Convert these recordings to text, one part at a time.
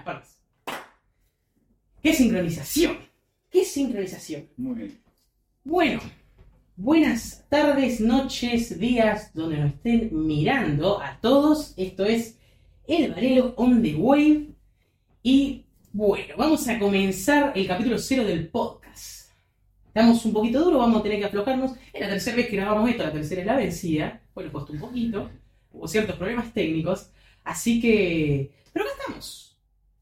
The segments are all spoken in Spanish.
las palmas. ¡Qué sincronización! ¡Qué sincronización! Muy bien. Bueno, buenas tardes, noches, días, donde nos estén mirando a todos. Esto es El Varelo on the Wave. Y bueno, vamos a comenzar el capítulo cero del podcast. Estamos un poquito duros, vamos a tener que aflojarnos. Es la tercera vez que grabamos esto, la tercera es la vencida. Bueno, costó un poquito. Hubo ciertos problemas técnicos. Así que... Pero acá estamos.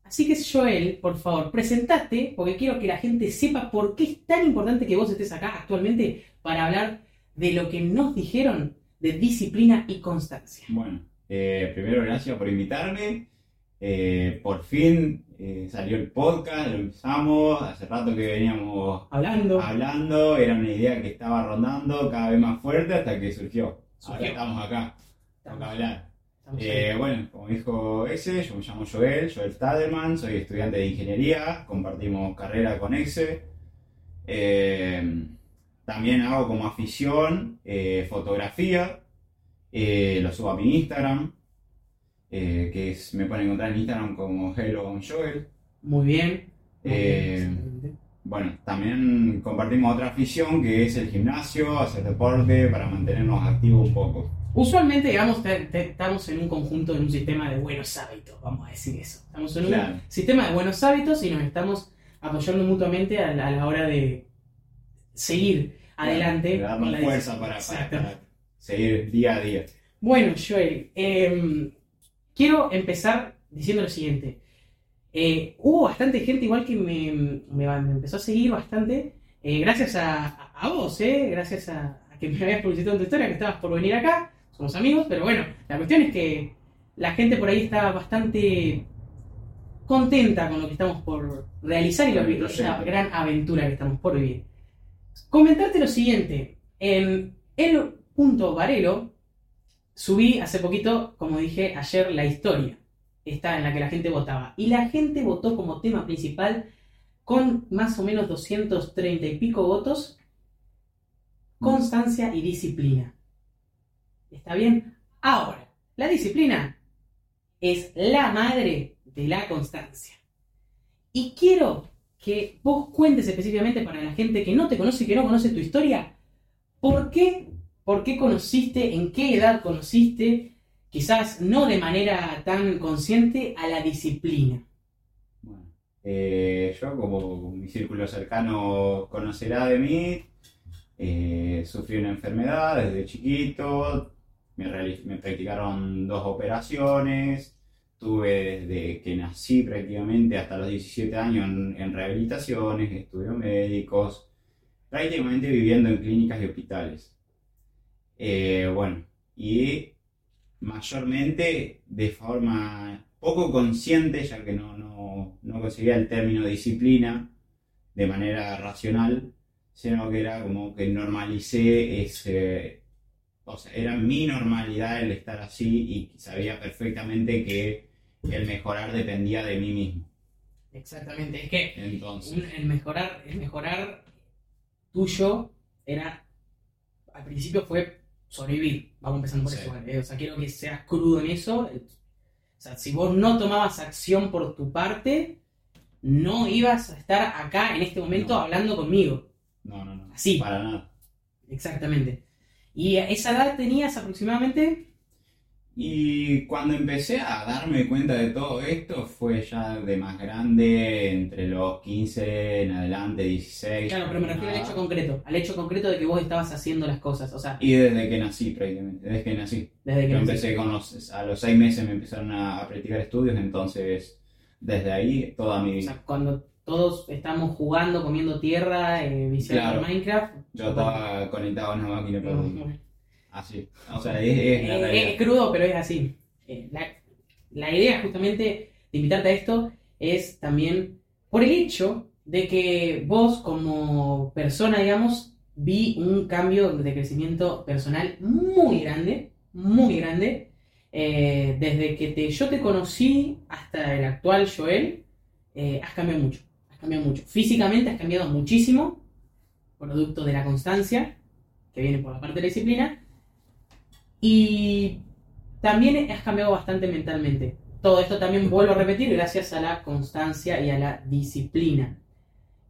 Así que Joel, por favor, presentate, porque quiero que la gente sepa por qué es tan importante que vos estés acá actualmente para hablar de lo que nos dijeron de disciplina y constancia. Bueno, eh, primero gracias por invitarme. Eh, por fin eh, salió el podcast, lo empezamos. Hace rato que veníamos Hablando. hablando, era una idea que estaba rondando cada vez más fuerte hasta que surgió. Ahora Surgió. estamos acá, Estamos- toca hablar. Eh, bueno, como dijo ese, yo me llamo Joel, Joel Stadelman, soy estudiante de ingeniería, compartimos carrera con Exe. Eh, también hago como afición eh, fotografía, lo subo a mi Instagram, que es, me pueden encontrar en Instagram como Hello on Joel. Muy bien. Bien. Bueno, también compartimos otra afición que es el gimnasio, hacer deporte para mantenernos activos un poco. Usualmente, digamos, te- te- estamos en un conjunto, en un sistema de buenos hábitos, vamos a decir eso. Estamos en un sistema de buenos hábitos y nos estamos apoyando mutuamente a la, a la hora de seguir adelante. Le damos la fuerza para, seguir día a día. Bueno, Joel, em, quiero empezar diciendo lo siguiente. Eh, hubo bastante gente igual que me, me- me empezó a seguir bastante, eh, gracias a, a- a vos, eh, gracias a, a que me habías publicitado en tu historia, que estabas por venir acá, somos amigos, pero bueno, la cuestión es que la gente por ahí está bastante contenta con lo que estamos por realizar y lo, el esa proyecto. gran aventura que estamos por vivir. Comentarte lo siguiente, en el punto Varelo subí hace poquito, como dije ayer, la historia, esta en la que la gente votaba, y la gente votó como tema principal con más o menos 230 y pico votos, constancia y disciplina. ¿Está bien? Ahora, la disciplina es la madre de la constancia. Y quiero que vos cuentes específicamente para la gente que no te conoce y que no conoce tu historia, ¿por qué, por qué conociste, en qué edad conociste, quizás no de manera tan consciente, a la disciplina? Bueno, eh, yo como mi círculo cercano conocerá de mí, eh, sufrí una enfermedad desde chiquito, me, practicaron dos operaciones, tuve desde que nací prácticamente hasta los 17 años en, en rehabilitaciones, estudios médicos, prácticamente viviendo en clínicas y hospitales. Eh, bueno, y mayormente de forma poco consciente, ya que no, no, no conseguía el término disciplina de manera racional, sino que era como que normalicé ese, o sea, era mi normalidad el estar así y sabía perfectamente que el mejorar dependía de mí mismo. Exactamente, es que Entonces, el mejorar, el mejorar tuyo era, al principio fue sobrevivir, vamos empezando por Sí. eso, o sea, quiero que seas crudo en eso, o sea, si vos no tomabas acción por tu parte, no ibas a estar acá en este momento No. hablando conmigo, no, no, no, Así. para nada. exactamente. Y a esa edad tenías aproximadamente, Y cuando empecé a darme cuenta de todo esto fue ya de más grande, entre los 15 en adelante, 16. claro, pero me refiero al hecho concreto, al hecho concreto de que vos estabas haciendo las cosas, o sea, Y desde que nací prácticamente, desde que nací. desde que Yo naciste. empecé con los, a los 6 meses me empezaron a, a practicar estudios, entonces desde ahí toda mi O vida. sea, cuando todos estamos jugando, comiendo tierra, eh, viciando Claro. Minecraft. Yo estaba conectado a una máquina no. así. O sea, es, es la Eh, realidad. es crudo, pero es así. Eh, la, la idea justamente de invitarte a esto es también por el hecho de que vos como persona, digamos, vi un cambio de crecimiento personal muy grande, muy grande. Eh, desde que te, yo te conocí hasta el actual Joel, eh, has cambiado mucho. Has cambiado mucho. Físicamente has cambiado muchísimo, producto de la constancia, que viene por la parte de la disciplina. Y también has cambiado bastante mentalmente. todo esto también vuelvo a repetir gracias a la constancia y a la disciplina.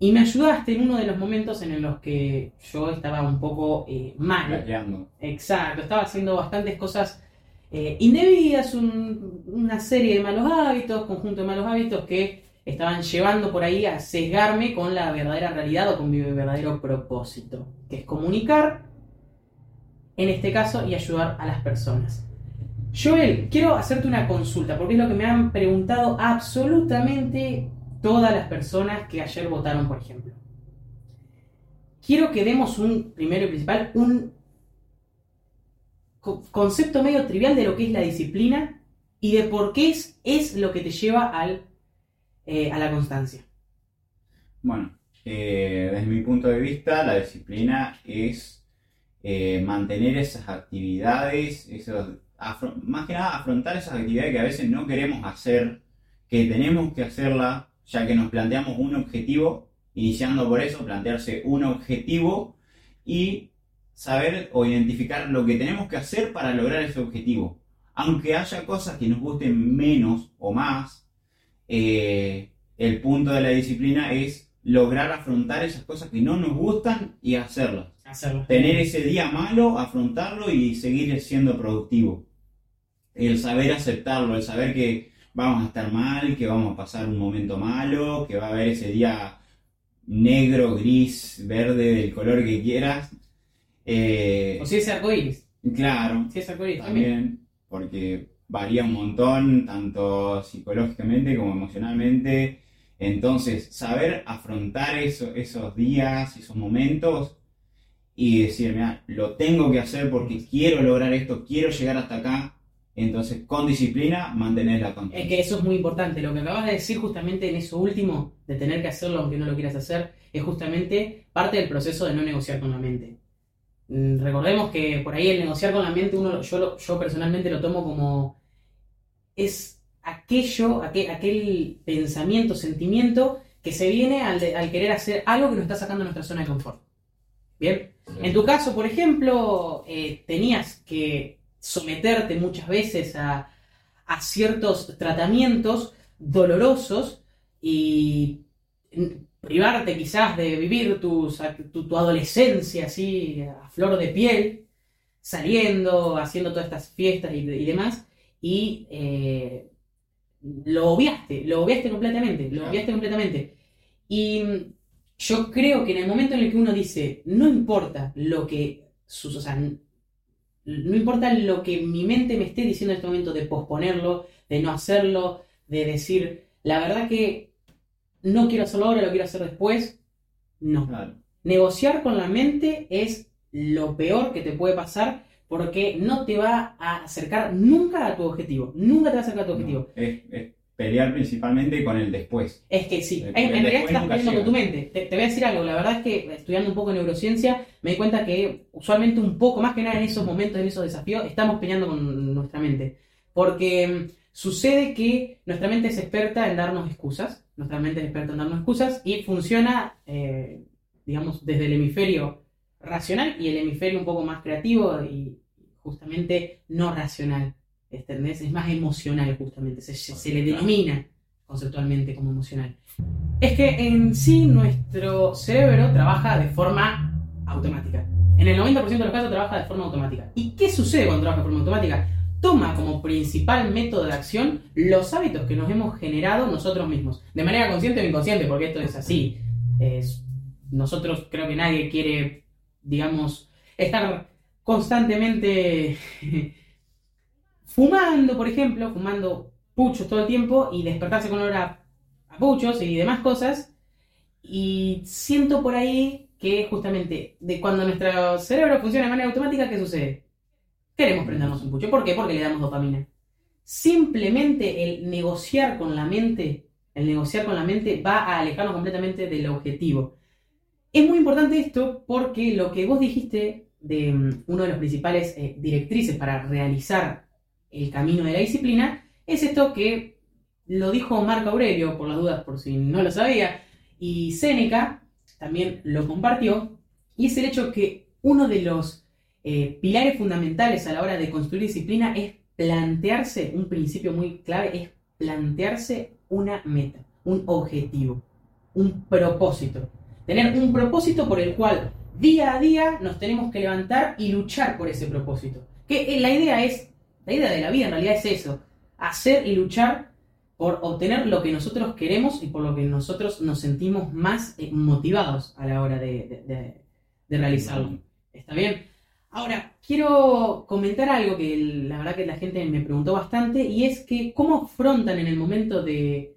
Y me ayudaste en uno de los momentos en los que yo estaba un poco eh, mal. Exacto, estaba haciendo bastantes cosas eh, indebidas, un- una serie de malos hábitos, conjunto de malos hábitos que estaban llevando por ahí a sesgarme con la verdadera realidad o con mi verdadero propósito, que es comunicar, en este caso, y ayudar a las personas. Joel, quiero hacerte una consulta, porque es lo que me han preguntado absolutamente todas las personas que ayer votaron, por ejemplo. Quiero que demos un, primero y principal, un co- concepto medio trivial de lo que es la disciplina y de por qué es, es lo que te lleva al, eh, a la constancia. Bueno, eh, desde mi punto de vista, la disciplina es eh, mantener esas actividades, esos, más que nada afrontar esas actividades que a veces no queremos hacer, que tenemos que hacerla, ya que nos planteamos un objetivo, iniciando por eso, plantearse un objetivo y saber o identificar lo que tenemos que hacer para lograr ese objetivo. Aunque haya cosas que nos gusten menos o más, eh, el punto de la disciplina es lograr afrontar esas cosas que no nos gustan y hacerlas. Tener ese día malo, afrontarlo y seguir siendo productivo. El saber aceptarlo, el saber que vamos a estar mal, que vamos a pasar un momento malo, que va a haber ese día negro, gris, verde, del color que quieras. Eh, O si es arcoíris. claro, Si es arcoíris también. también, porque varía un montón, tanto psicológicamente como emocionalmente. Entonces, saber afrontar eso- esos días, esos momentos y decir, mira, lo tengo que hacer porque quiero lograr esto, quiero llegar hasta acá. Entonces, con disciplina, mantener la Es que eso es muy importante. Lo que acabas de decir justamente en eso último, de tener que hacerlo aunque no lo quieras hacer, es justamente parte del proceso de no negociar con la mente. Mm, Recordemos que por ahí el negociar con la mente, uno, yo, yo personalmente lo tomo como es aquello, aquel, aquel pensamiento, sentimiento que se viene al, de- al querer hacer algo que nos está sacando de nuestra zona de confort. Bien, en tu caso, por ejemplo, eh, tenías que someterte muchas veces a, a ciertos tratamientos dolorosos y privarte quizás de vivir tus- tu, tu adolescencia así a flor de piel, saliendo, haciendo todas estas fiestas y, y demás, y eh, lo obviaste, lo obviaste completamente, lo obviaste completamente. Y mm, yo creo que en el momento en el que uno dice, no importa lo que sus, o sea, no importa lo que mi mente me esté diciendo en este momento de posponerlo, de no hacerlo, de decir, la verdad que no quiero hacerlo ahora, lo quiero hacer después, no. Claro. Negociar con la mente es lo peor que te puede pasar porque no te va a acercar nunca a tu objetivo, nunca te va a acercar a tu objetivo. No, es, es pelear principalmente con el después. Es que sí, El- en, en realidad estás peleando con tu mente. Te, te voy a decir algo, la verdad es que estudiando un poco neurociencia me di cuenta que usualmente un poco, más que nada en esos momentos, en esos desafíos, estamos peleando con nuestra mente. Porque mm, sucede que nuestra mente es experta en darnos excusas, nuestra mente es experta en darnos excusas y funciona, eh, digamos, desde el hemisferio racional y el hemisferio un poco más creativo y justamente no racional. ¿entendés? Es más emocional justamente, se, se le denomina conceptualmente como emocional. Es que en sí nuestro cerebro trabaja de forma automática. En el 90% de los casos trabaja de forma automática. ¿Y qué sucede cuando trabaja de forma automática? Toma como principal método de acción los hábitos que nos hemos generado nosotros mismos. De manera consciente o inconsciente, porque esto es así. Es- nosotros creo que nadie quiere, digamos, estar constantemente fumando, por ejemplo, fumando puchos todo el tiempo y despertarse con olor a, a puchos y demás cosas. Y siento por ahí que justamente de cuando nuestro cerebro funciona de manera automática, ¿qué sucede? Queremos prendernos un pucho. ¿Por qué? Porque le damos dopamina. Simplemente el negociar con la mente, el negociar con la mente va a alejarnos completamente del objetivo. Es muy importante esto porque lo que vos dijiste de mm, uno de los principales eh, directrices para realizar el camino de la disciplina es esto que lo dijo Marco Aurelio, por las dudas, por si no lo sabía, y Séneca también lo compartió, y es el hecho que uno de los eh, pilares fundamentales a la hora de construir disciplina es plantearse un principio muy clave, es plantearse una meta, un objetivo, un propósito. Tener un propósito por el cual día a día nos tenemos que levantar y luchar por ese propósito. Que eh, la idea es, la idea de la vida en realidad es eso, hacer y luchar por obtener lo que nosotros queremos y por lo que nosotros nos sentimos más eh, motivados a la hora de, de- realizarlo. ¿Está bien? Ahora, quiero comentar algo que la verdad que la gente me preguntó bastante y es que cómo afrontan en el momento de,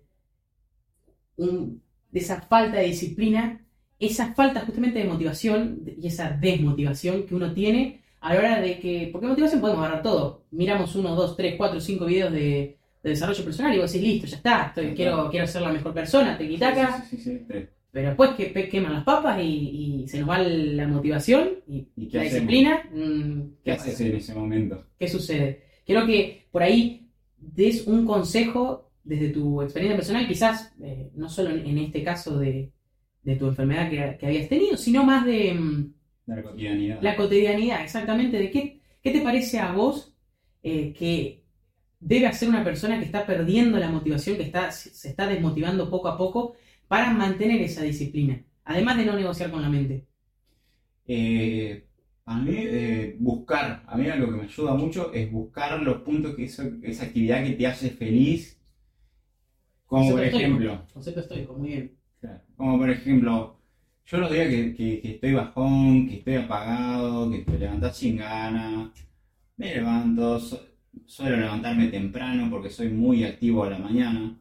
de esa falta de disciplina, esa falta justamente de motivación y esa desmotivación que uno tiene a la hora de que, porque motivación podemos agarrar todo, miramos uno, dos, tres, cuatro, cinco videos de, de desarrollo personal y vos decís, listo, ya está, estoy, quiero, quiero ser la mejor persona, te quitaca, Sí, sí, sí, pero después que pe- queman las papas y, y se nos va la motivación y ¿Y qué la hacemos? disciplina. mm, ¿Qué pasa? haces en ese momento? ¿Qué sucede? Quiero que por ahí des un consejo desde tu experiencia personal, quizás eh, no solo en, en este caso de, de tu enfermedad que, que habías tenido, sino más de mm, la cotidianidad. la cotidianidad, exactamente, de qué, qué te parece a vos eh, que debe hacer una persona que está perdiendo la motivación, que está, se está desmotivando poco a poco para mantener esa disciplina, además de no negociar con la mente. Eh, a mí, eh, buscar, a mí algo que me ayuda mucho es buscar los puntos que eso- esa actividad que te hace feliz. Como por Concepto estoico. ejemplo, Concepto estoico, muy bien. Como por ejemplo, yo los días que, estoy bajón, que estoy apagado, que te levantás sin ganas, me levanto, su- suelo levantarme temprano porque soy muy activo a la mañana.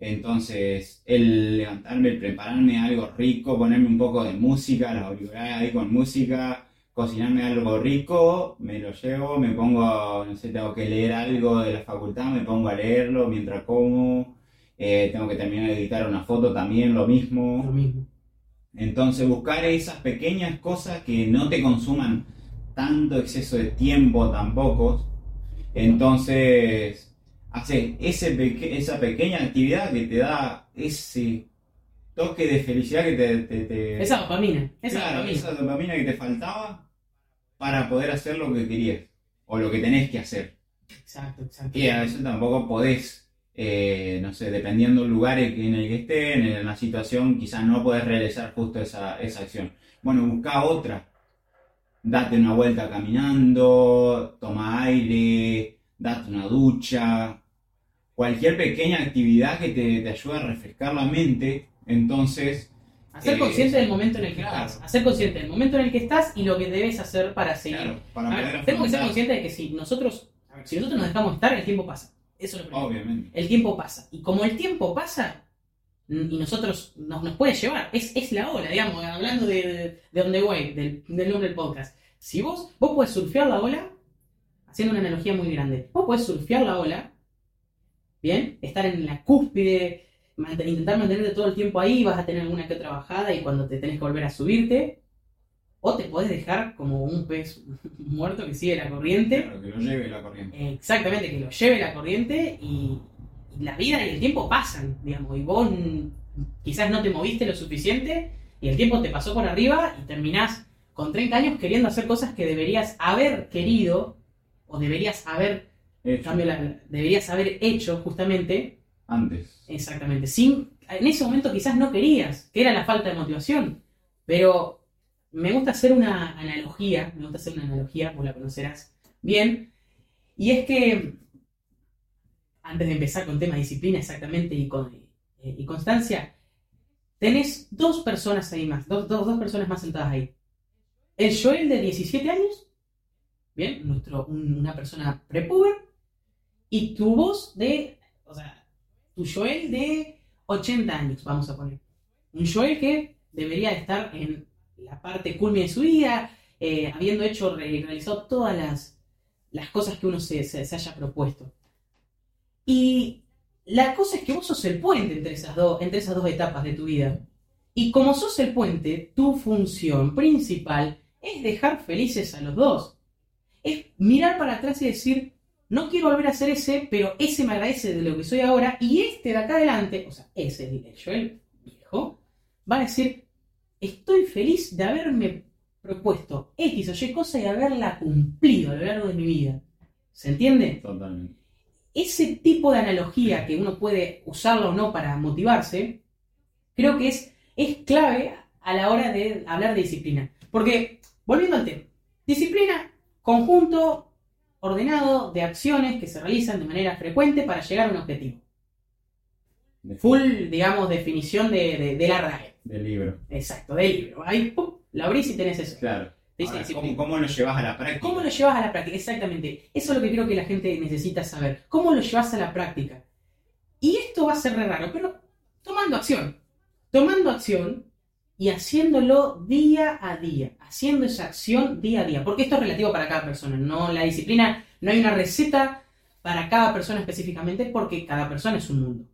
Entonces, el levantarme, el prepararme algo rico, ponerme un poco de música, las auriculares ahí con música, cocinarme algo rico, me lo llevo, me pongo, no sé, tengo que leer algo de la facultad, me pongo a leerlo mientras como. Eh, tengo que terminar de editar una foto también, lo Lo mismo. mismo. Entonces buscar esas pequeñas cosas que no te consuman tanto exceso de tiempo tampoco. Entonces, hacer ese esa pequeña actividad que te da ese toque de felicidad que te... te- te- Esa dopamina, esa Claro, dopamina. esa dopamina que te faltaba para poder hacer lo que querías o lo que tenés que hacer. Exacto, exacto. Y a veces tampoco podés, eh, no sé, dependiendo del lugar en el que estén, en la situación, quizás no podés realizar justo esa, esa acción. Bueno, busca otra. Date una vuelta caminando, toma aire, date una ducha. Cualquier pequeña actividad que te, te ayude a refrescar la mente. Entonces, Hacer Eh, consciente del momento en el que claro. estás. Hacer consciente del momento en el que estás y lo que debes hacer para seguir. claro, para ver, tenemos que ser conscientes de que si nosotros, si nosotros nos dejamos estar, el tiempo pasa. Eso es lo primero. Obviamente. El tiempo pasa. Y como el tiempo pasa, y nosotros nos, nos puede llevar, es, es la ola, digamos, hablando de, de, On the del, del nombre del podcast. Si vos, vos podés surfear la ola, haciendo una analogía muy grande, vos podés surfear la ola, ¿bien? Estar en la cúspide, intentar mantenerte todo el tiempo ahí, vas a tener alguna que otra bajada y cuando te tenés que volver a subirte, o te podés dejar como un pez muerto que sigue la corriente. Claro, que lo lleve la corriente. Exactamente, que lo lleve la corriente y, y la vida y el tiempo pasan, digamos, y vos quizás no te moviste lo suficiente y el tiempo te pasó por arriba y terminás con 30 años queriendo hacer cosas que deberías haber querido o deberías haber, Hecho, cambio, la- deberías haber hecho justamente, antes. exactamente, sin, en ese momento quizás no querías, que era la falta de motivación, pero me gusta hacer una analogía, me gusta hacer una analogía, vos la conocerás bien, y es que, antes de empezar con tema disciplina exactamente y, con, eh, constancia, tenés dos personas ahí más, dos, dos, dos personas más sentadas ahí. El Joel de 17 años, bien, nuestro, un- una persona prepuber, y tu voz de, o sea, tu Joel de 80 años, vamos a poner. Un Joel que debería de estar en la parte culmine de su vida, eh, habiendo hecho, re- realizado todas las, las cosas que uno se, se- haya propuesto. Y la cosa es que vos sos el puente entre esas, dos entre esas dos etapas de tu vida. Y como sos el puente, tu función principal es dejar felices a los dos. Es mirar para atrás y decir, no quiero volver a ser ese, pero ese me agradece de lo que soy ahora, y este de acá adelante, o sea, ese, el Joel viejo, va a decir, estoy feliz de haberme propuesto X o Y cosa y haberla cumplido a lo largo de mi vida. ¿Se entiende? Totalmente. ese tipo de analogía que uno puede usarla o no para motivarse, creo que es, es clave a la hora de hablar de disciplina. Porque, volviendo al tema, disciplina, conjunto ordenado de acciones que se realizan de manera frecuente para llegar a un objetivo. Full, digamos, definición de, de, la RAE. Del libro. Exacto, del libro. Ahí, pum, la abrís y tenés eso. Claro. ¿cómo, lo llevas a la práctica? ¿Cómo lo llevas a la práctica? Exactamente. Eso es lo que creo que la gente necesita saber. ¿Cómo lo llevas a la práctica? Y esto va a ser raro, pero tomando acción. Tomando acción y haciéndolo día a día. Haciendo esa acción día a día. Porque esto es relativo para cada persona. No, la disciplina, no hay una receta para cada persona específicamente porque cada persona es un mundo.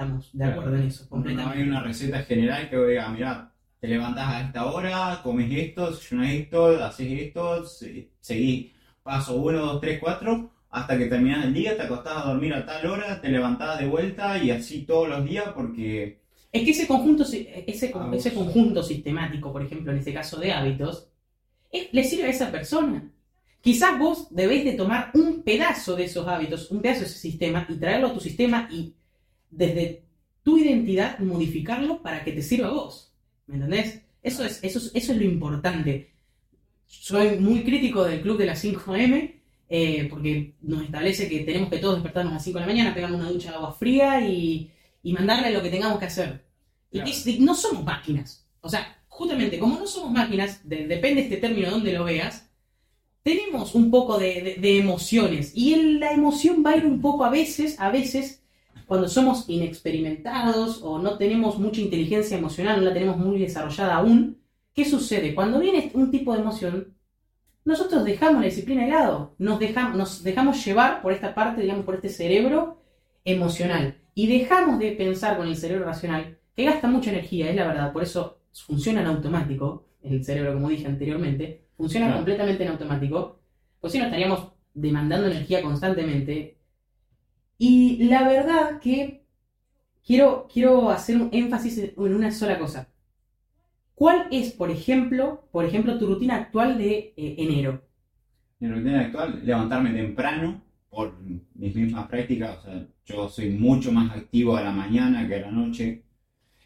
Estamos de acuerdo en eso, completamente. No hay una receta general que diga, mira, te levantás a esta hora, comes esto, desayunas esto, haces esto, seguís paso 1, 2, 3, 4, hasta que terminas el día, te acostás a dormir a tal hora, te levantás de vuelta y así todos los días porque... Es que ese conjunto, ese, ese conjunto sistemático, por ejemplo, en este caso de hábitos, le sirve a esa persona. Quizás vos debés de tomar un pedazo de esos hábitos, un pedazo de ese sistema y traerlo a tu sistema y desde tu identidad modificarlo para que te sirva a vos. ¿Me entendés? Eso es, eso, eso es lo importante. Soy muy crítico del club de las 5M, eh, porque nos establece que tenemos que todos despertarnos a las 5 de la mañana, pegarnos una ducha de agua fría y, mandarle lo que tengamos que hacer. Y no somos máquinas. O sea, justamente, como no somos máquinas, depende este término de donde lo veas, tenemos un poco de, de emociones. Y la emoción va a ir un poco a veces, a veces, cuando somos inexperimentados o no tenemos mucha inteligencia emocional, no la tenemos muy desarrollada aún, ¿qué sucede? Cuando viene un tipo de emoción, nosotros dejamos la disciplina de lado, nos dejamos, nos dejamos llevar por esta parte, digamos, por este cerebro emocional y dejamos de pensar con el cerebro racional, que gasta mucha energía, es la verdad, por eso funciona en automático, el cerebro, como dije anteriormente, funciona completamente en automático, pues si no estaríamos demandando energía constantemente y la verdad que quiero, quiero hacer un énfasis en una sola cosa. ¿Cuál es, por ejemplo, por ejemplo, tu rutina actual de eh, enero? Mi rutina actual, levantarme temprano por mis mismas prácticas. O sea, yo soy mucho más activo a la mañana que a la noche.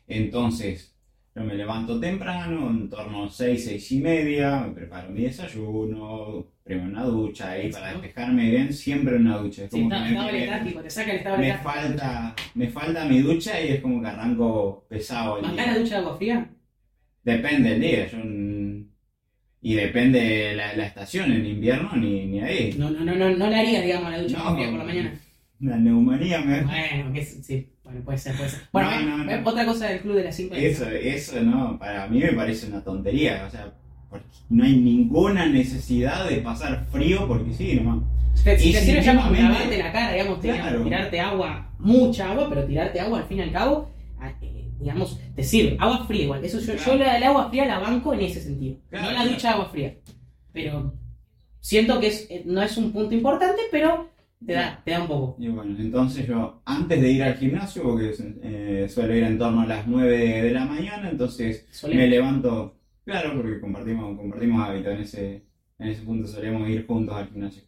Entonces, yo me levanto temprano, en torno a 6, 6 y media, me preparo mi desayuno, primero una ducha ahí para despejarme bien, siempre una ducha. Es como que me, te saca el estado me falta, me falta mi ducha y es como que arranco pesado el día. la ducha de agua fría? Depende del día, yo, y depende la, la estación, en invierno ni, ni ahí. No, no, no, no, no le haría, digamos, la ducha agua fría por la mañana. La neumonía me... Bueno, que sí. Bueno, puede ser, puede ser. Bueno, otra cosa del club de las 5 Eso, eso no, para mí me parece una tontería. O sea, porque no hay ninguna necesidad de pasar frío porque sí, nomás. Si te sirve ya como lavarte la cara, digamos, tirarte agua, mucha agua, pero tirarte agua al fin y al cabo, ah, eh, digamos, te sirve. Agua fría igual. Eso yo, yo la, el agua fría la banco en ese sentido. no la ducha de agua fría. Pero siento que es, eh, no es un punto importante, pero te da, te da un poco. Y bueno, entonces yo, antes de ir al gimnasio, porque eh, suelo ir en torno a las 9 de la mañana, entonces me levanto, claro, porque compartimos, compartimos hábitos, en ese, en ese punto solemos ir juntos al gimnasio.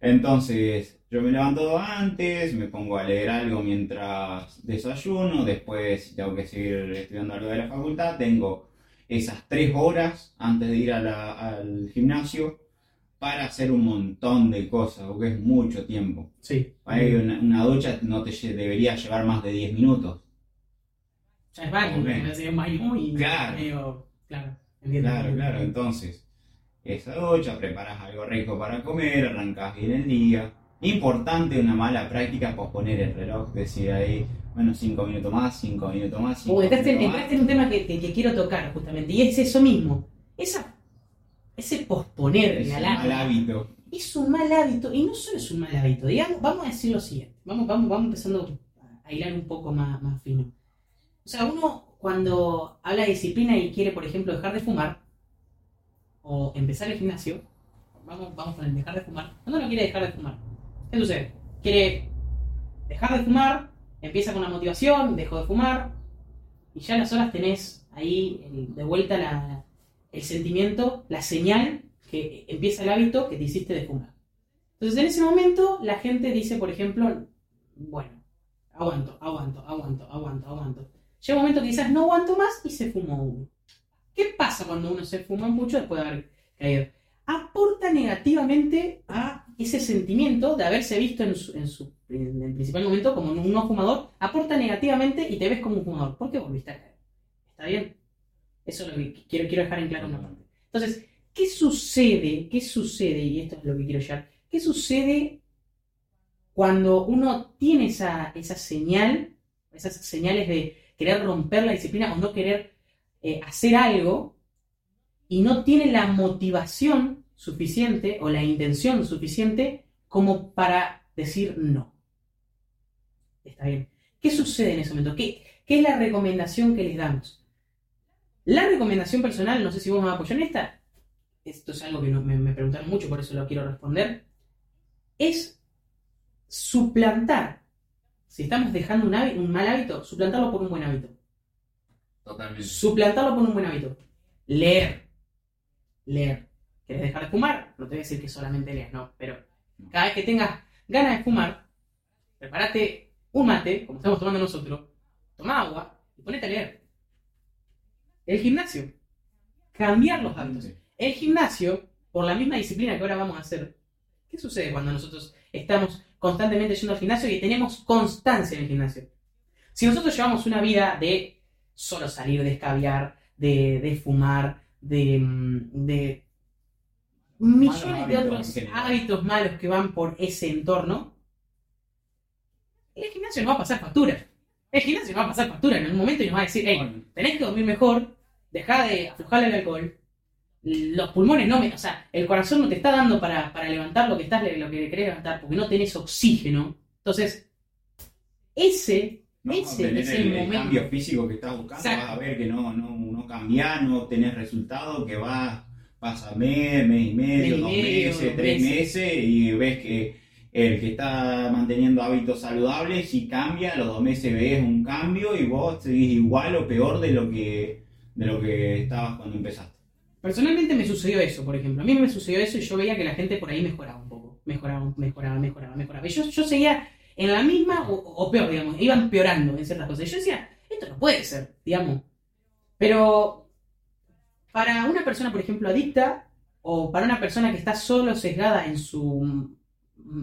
Entonces, yo me levanto antes, me pongo a leer algo mientras desayuno, después tengo que seguir estudiando algo de la facultad, tengo esas 3 horas antes de ir al gimnasio para hacer un montón de cosas, porque es mucho tiempo. Sí. una, ducha no te debería llevar más de 10 minutos. Ya es baño, es baño y claro. claro, claro, claro, entonces, esa ducha, preparas algo rico para comer, arrancas bien el día. Importante una mala práctica posponer el reloj, decir ahí, bueno, 5 minutos más, 5 minutos más. Cinco entraste, en un tema que, que quiero tocar justamente, y es eso mismo. Esa ese posponer es un mal hábito. Es un mal hábito, y no solo es un mal hábito, digamos, vamos a decir lo siguiente, vamos, vamos, vamos empezando a hilar un poco más, más fino. O sea, uno cuando habla de disciplina y quiere, por ejemplo, dejar de fumar, o empezar el gimnasio, vamos, vamos con el dejar de fumar, cuando no quiere dejar de fumar, ¿qué sucede? Quiere dejar de fumar, empieza con la motivación, dejo de fumar, y ya a las horas tenés ahí de vuelta la, el sentimiento, la señal que empieza el hábito que te hiciste de fumar. Entonces, en ese momento, la gente dice, por ejemplo, bueno, aguanto, aguanto, aguanto, aguanto, aguanto. Llega un momento que quizás no aguanto más y se fumó uno. ¿Qué pasa cuando uno se fuma mucho después de haber caído? Aporta negativamente a ese sentimiento de haberse visto en su, en su en el principal momento como un no fumador, aporta negativamente y te ves como un fumador. ¿Por qué volviste a caer? ¿Está bien? Eso es lo que quiero, quiero dejar en claro una parte. Entonces, ¿qué sucede? ¿Qué sucede? Y esto es lo que quiero llegar. ¿Qué sucede cuando uno tiene esa, esa señal, esas señales de querer romper la disciplina o no querer eh, hacer algo y no tiene la motivación suficiente o la intención suficiente como para decir no? Está bien. ¿Qué sucede en ese momento? ¿Qué, qué es la recomendación que les damos? La recomendación personal, no sé si vos me apoyar en esta, esto es algo que me, me preguntaron mucho, por eso lo quiero responder, es suplantar, si estamos dejando un, hábito, un mal hábito, suplantarlo por un buen hábito. Totalmente. Suplantarlo por un buen hábito. Leer. Leer. ¿Querés dejar de fumar? No te voy a decir que solamente leas, no, pero cada vez que tengas ganas de fumar, prepárate un mate, como estamos tomando nosotros, toma agua y ponete a leer. El gimnasio. Cambiar los hábitos. El gimnasio, por la misma disciplina que ahora vamos a hacer, ¿qué sucede cuando nosotros estamos constantemente yendo al gimnasio y tenemos constancia en el gimnasio? Si nosotros llevamos una vida de solo salir de escabiar, de, de fumar, de, mm, de millones de otros hábitos malos que van por ese entorno, el gimnasio nos va a pasar factura. El gimnasio va a pasar factura en algún momento y nos va a decir, hey, tenés que dormir mejor, dejá de aflojar el alcohol, los pulmones no me, o sea, el corazón no te está dando para, para levantar lo que estás lo que querés levantar, porque no tenés oxígeno. Entonces, ese, no, ese es el el, momento. cambio físico que estás buscando, Exacto. vas a ver que no, no, no cambiás, no obtenés resultados, que vas, pasa mes, mes y medio, Mes y dos meses, tres meses. meses, y ves que el que está manteniendo hábitos saludables, si cambia, los dos meses ves un cambio y vos seguís igual o peor de lo que, de lo que estabas cuando empezaste. Personalmente me sucedió eso, por ejemplo. A mí me sucedió eso y yo veía que la gente por ahí mejoraba un poco. Mejoraba, mejoraba, mejoraba, mejoraba. Y yo, seguía en la misma o, o peor, digamos. Iban empeorando en ciertas cosas. Y yo decía, esto no puede ser, digamos. Pero para una persona, por ejemplo, adicta, o para una persona que está solo sesgada en, su,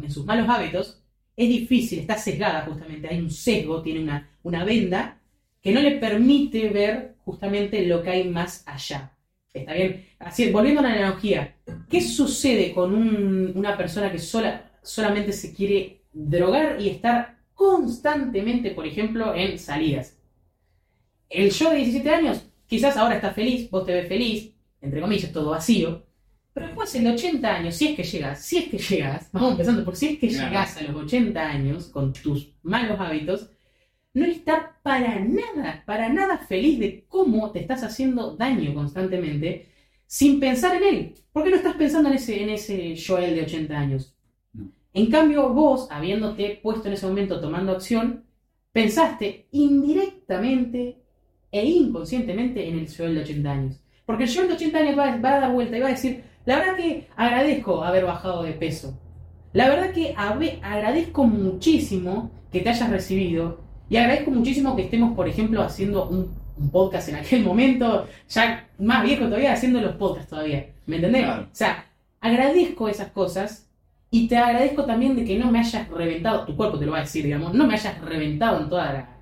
en sus malos hábitos, es difícil, está sesgada justamente. Hay un sesgo, tiene una, una venda que no le permite ver justamente lo que hay más allá. ¿Está bien? Así, volviendo a la analogía, ¿qué sucede con un- una persona que sola, solamente se quiere drogar y estar constantemente, por ejemplo, en salidas? El yo de 17 años, quizás ahora está feliz, vos te ves feliz, entre comillas, todo vacío, pero después en 80 años, si es que llegas, si es que llegas, vamos empezando por si es que Claro. llegas a los 80 años con tus malos hábitos, no está para nada, para nada feliz de cómo te estás haciendo daño constantemente sin pensar en él. ¿Por qué no estás pensando en ese, en ese Joel de 80 años? No. En cambio, vos, habiéndote puesto en ese momento tomando acción, pensaste indirectamente e inconscientemente en el Joel de 80 años. Porque el Joel de 80 años va, va a dar vuelta y va a decir, la verdad que agradezco haber bajado de peso. La verdad que agradezco muchísimo que te hayas recibido y agradezco muchísimo que estemos, por ejemplo, haciendo un, un podcast en aquel momento, ya más viejo todavía, haciendo los podcasts todavía. ¿Me entendés? Claro. O sea, agradezco esas cosas y te agradezco también de que no me hayas reventado, tu cuerpo te lo va a decir, digamos, no me hayas reventado en toda la,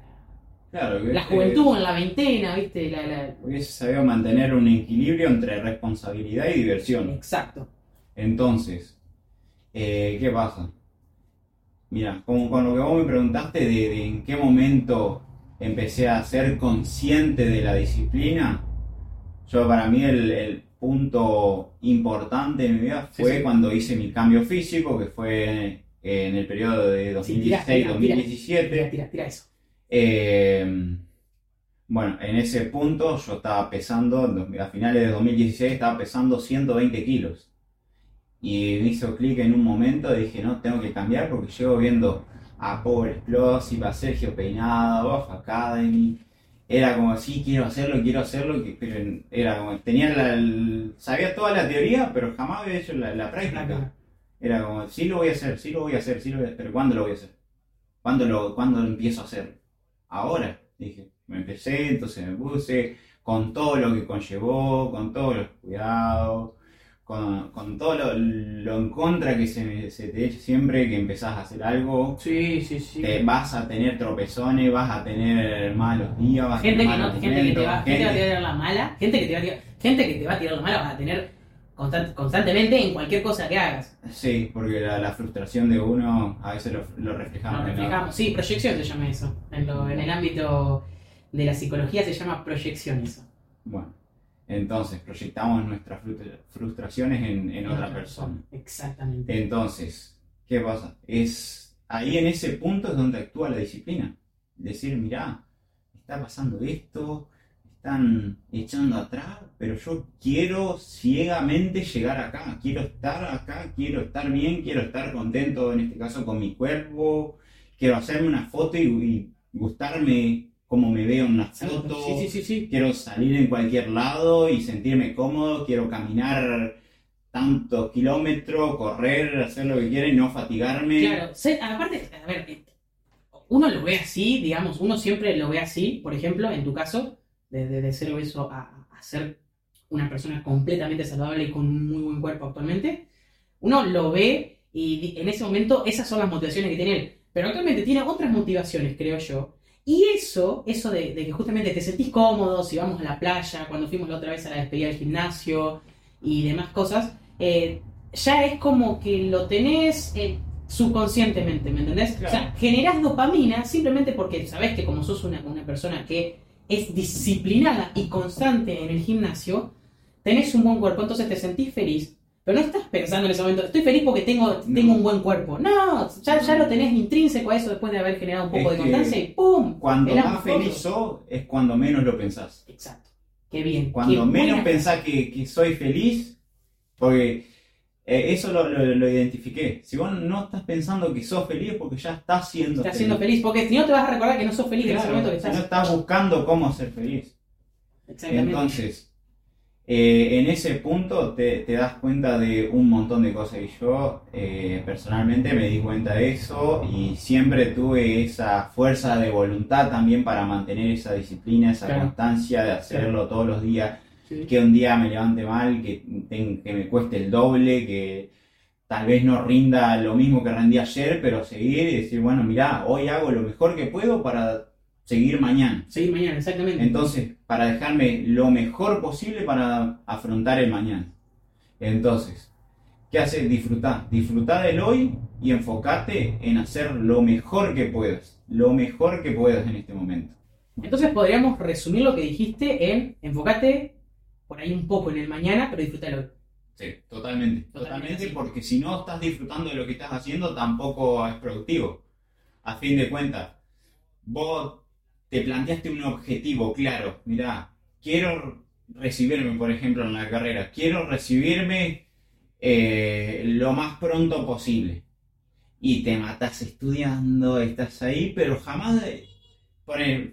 Claro, que la este, juventud, en la veintena, ¿viste? La, la- hubiese sabido mantener un equilibrio entre responsabilidad y diversión. Exacto. Entonces, eh, ¿qué pasa? Mira, como con lo que vos me preguntaste de, de en qué momento empecé a ser consciente de la disciplina, yo para mí el, el punto importante en mi vida Sí, fue sí. cuando hice mi cambio físico, que fue eh, en el periodo de Sí, tirá, tirá, 2016-2017. Tira, tira, tira eso. Eh, bueno, en ese punto yo estaba pesando, a finales de 2016 estaba pesando 120 kilos. Y me hizo clic en un momento y dije, no, tengo que cambiar porque llevo viendo a Power Explosive, a Sergio Peinado, Off Academy. Era como, sí, quiero hacerlo, quiero hacerlo, pero era como, tenía la, el- sabía toda la teoría, pero jamás había hecho la, la práctica. Era como, sí lo voy a hacer, sí lo voy a hacer, sí lo voy a hacer, pero ¿cuándo lo voy a hacer? ¿Cuándo lo, cuándo lo empiezo a hacer? Ahora, dije. Me empecé, entonces me puse con todo lo que conllevó, con todos los cuidados, con, con todo lo, lo en contra que se, se te echa siempre que empezás a hacer algo. Sí, sí, sí. Te vas a tener tropezones, vas a tener malos días, vas gente a que, tener no, malos gente que te va, gente que va a tirar la mala, gente que te va a tirar, gente que te va a tirar la mala vas a tener constant- constantemente en cualquier cosa que hagas. Sí, porque la, la frustración de uno a veces lo, lo reflejamos. Lo reflejamos. Sí, proyección se llama eso. En, lo- en el ámbito de la psicología se llama proyección eso. Bueno, entonces proyectamos nuestras frustra- frustraciones en, en otra persona. Exactamente. Entonces, ¿qué pasa? Es ahí en ese punto es donde actúa la disciplina. Decir, mirá, está pasando esto, están echando atrás, pero yo quiero ciegamente llegar acá, quiero estar acá, quiero estar bien, quiero estar contento, en este caso con mi cuerpo, quiero hacerme una foto y, y gustarme como me veo en una foto. Sí, sí, sí, sí. quiero salir en cualquier lado y sentirme cómodo, quiero caminar tantos kilómetros, correr, hacer lo que quiera y no fatigarme. Claro, se- aparte, a ver, eh, uno lo ve así, digamos, uno siempre lo ve así, por ejemplo, en tu caso, de, de- ser obeso a, a ser una persona completamente saludable y con un muy buen cuerpo actualmente, uno lo ve y en ese momento esas son las motivaciones que tiene él, pero actualmente tiene otras motivaciones, creo yo, y eso, eso de, de que justamente te sentís cómodo, si vamos a la playa, cuando fuimos la otra vez a la despedida del gimnasio y demás cosas, eh, ya es como que lo tenés eh, subconscientemente, ¿me entendés? Claro. O sea, generás dopamina simplemente porque sabés que como sos una, una persona que es disciplinada y constante en el gimnasio, tenés un buen cuerpo, entonces te sentís feliz. Pero no estás pensando en ese momento, estoy feliz porque tengo, No. tengo un buen cuerpo. No, ya, ya lo tenés intrínseco a eso después de haber generado un poco Es de constancia y ¡pum! Cuando más feliz sos es cuando menos lo pensás. Exacto. Qué bien. Cuando qué menos buena- pensás que, que soy feliz, porque eh, eso lo, lo- lo identifiqué. Si vos no estás pensando que sos feliz es porque ya estás siendo Estás feliz. siendo feliz, porque si no te vas a recordar que no sos feliz en ese momento que si estás. no estás buscando cómo ser feliz. Exactamente. Entonces, eh, en ese punto te, te das cuenta de un montón de cosas y yo eh, personalmente me di cuenta de eso y siempre tuve esa fuerza de voluntad también para mantener esa disciplina, esa Claro. constancia de hacerlo todos los días, Sí. que un día me levante mal, que, me cueste el doble, que tal vez no rinda lo mismo que rendí ayer, pero seguir y decir, bueno, mirá, hoy hago lo mejor que puedo para seguir mañana. Seguir mañana, exactamente. Entonces, para dejarme lo mejor posible para afrontar el mañana. Entonces, ¿qué haces? Disfrutar. Disfrutar del hoy y enfocarte en hacer lo mejor que puedas. Lo mejor que puedas en este momento. Entonces podríamos resumir lo que dijiste en enfócate por ahí un poco en el mañana, pero disfrútalo hoy. Sí, totalmente. Totalmente, porque si no estás disfrutando de lo que estás haciendo, tampoco es productivo. A fin de cuentas, vos te planteaste un objetivo claro. Mirá, quiero recibirme, por ejemplo, en la carrera. Quiero recibirme eh, lo más pronto posible. Y te matas estudiando, estás ahí, pero jamás... de-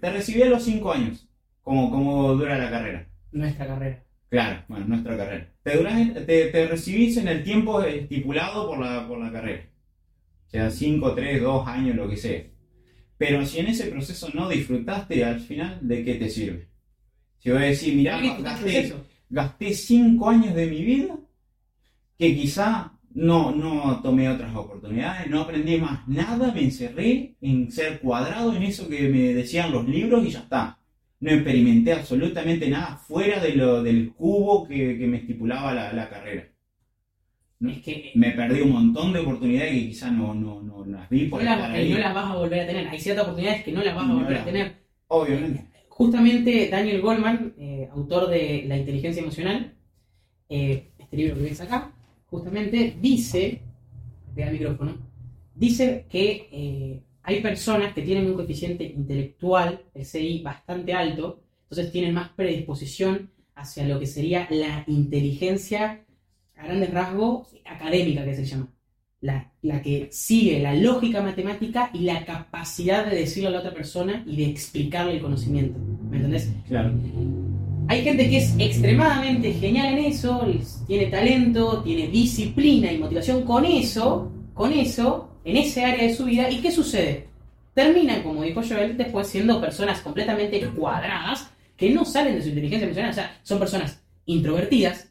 te recibí a los 5 años, como, como dura la carrera. Nuestra carrera. Claro, bueno, nuestra carrera. Te, duras- te, te recibís en el tiempo estipulado por la, por la carrera. O sea, 5, 3, 2 años, lo que sea. Pero si en ese proceso no disfrutaste, al final, ¿de qué te sirve? Si voy a decir, mirá, gasté, gasté 5 años de mi vida que quizá no, no tomé otras oportunidades, no aprendí más nada, me encerré en ser cuadrado en eso que me decían los libros y ya está. No experimenté absolutamente nada fuera de lo, del cubo que, que me estipulaba la, la carrera. Es que Me perdí un montón de oportunidades que quizá no, no, no las vi no por estar las, ahí. no las vas a volver a tener. Hay ciertas oportunidades que no las vas a No volver a tener. Obviamente. Justamente Daniel Goldman, eh, autor de La inteligencia emocional, eh, este libro que ves acá, justamente dice, pega el micrófono, dice que eh, hay personas que tienen un coeficiente intelectual, el CI, bastante alto, entonces tienen más predisposición hacia lo que sería la inteligencia, a grandes rasgos, académica que se llama. La, la que sigue la lógica matemática y la capacidad de decirle a la otra persona y de explicarle el conocimiento. ¿Me entendés? Claro. Hay gente que es extremadamente genial en eso, tiene talento, tiene disciplina y motivación con eso, con eso, en ese área de su vida. ¿Y qué sucede? terminan, como dijo Joel, después siendo personas completamente cuadradas que no salen de su inteligencia emocional, o sea, son personas introvertidas.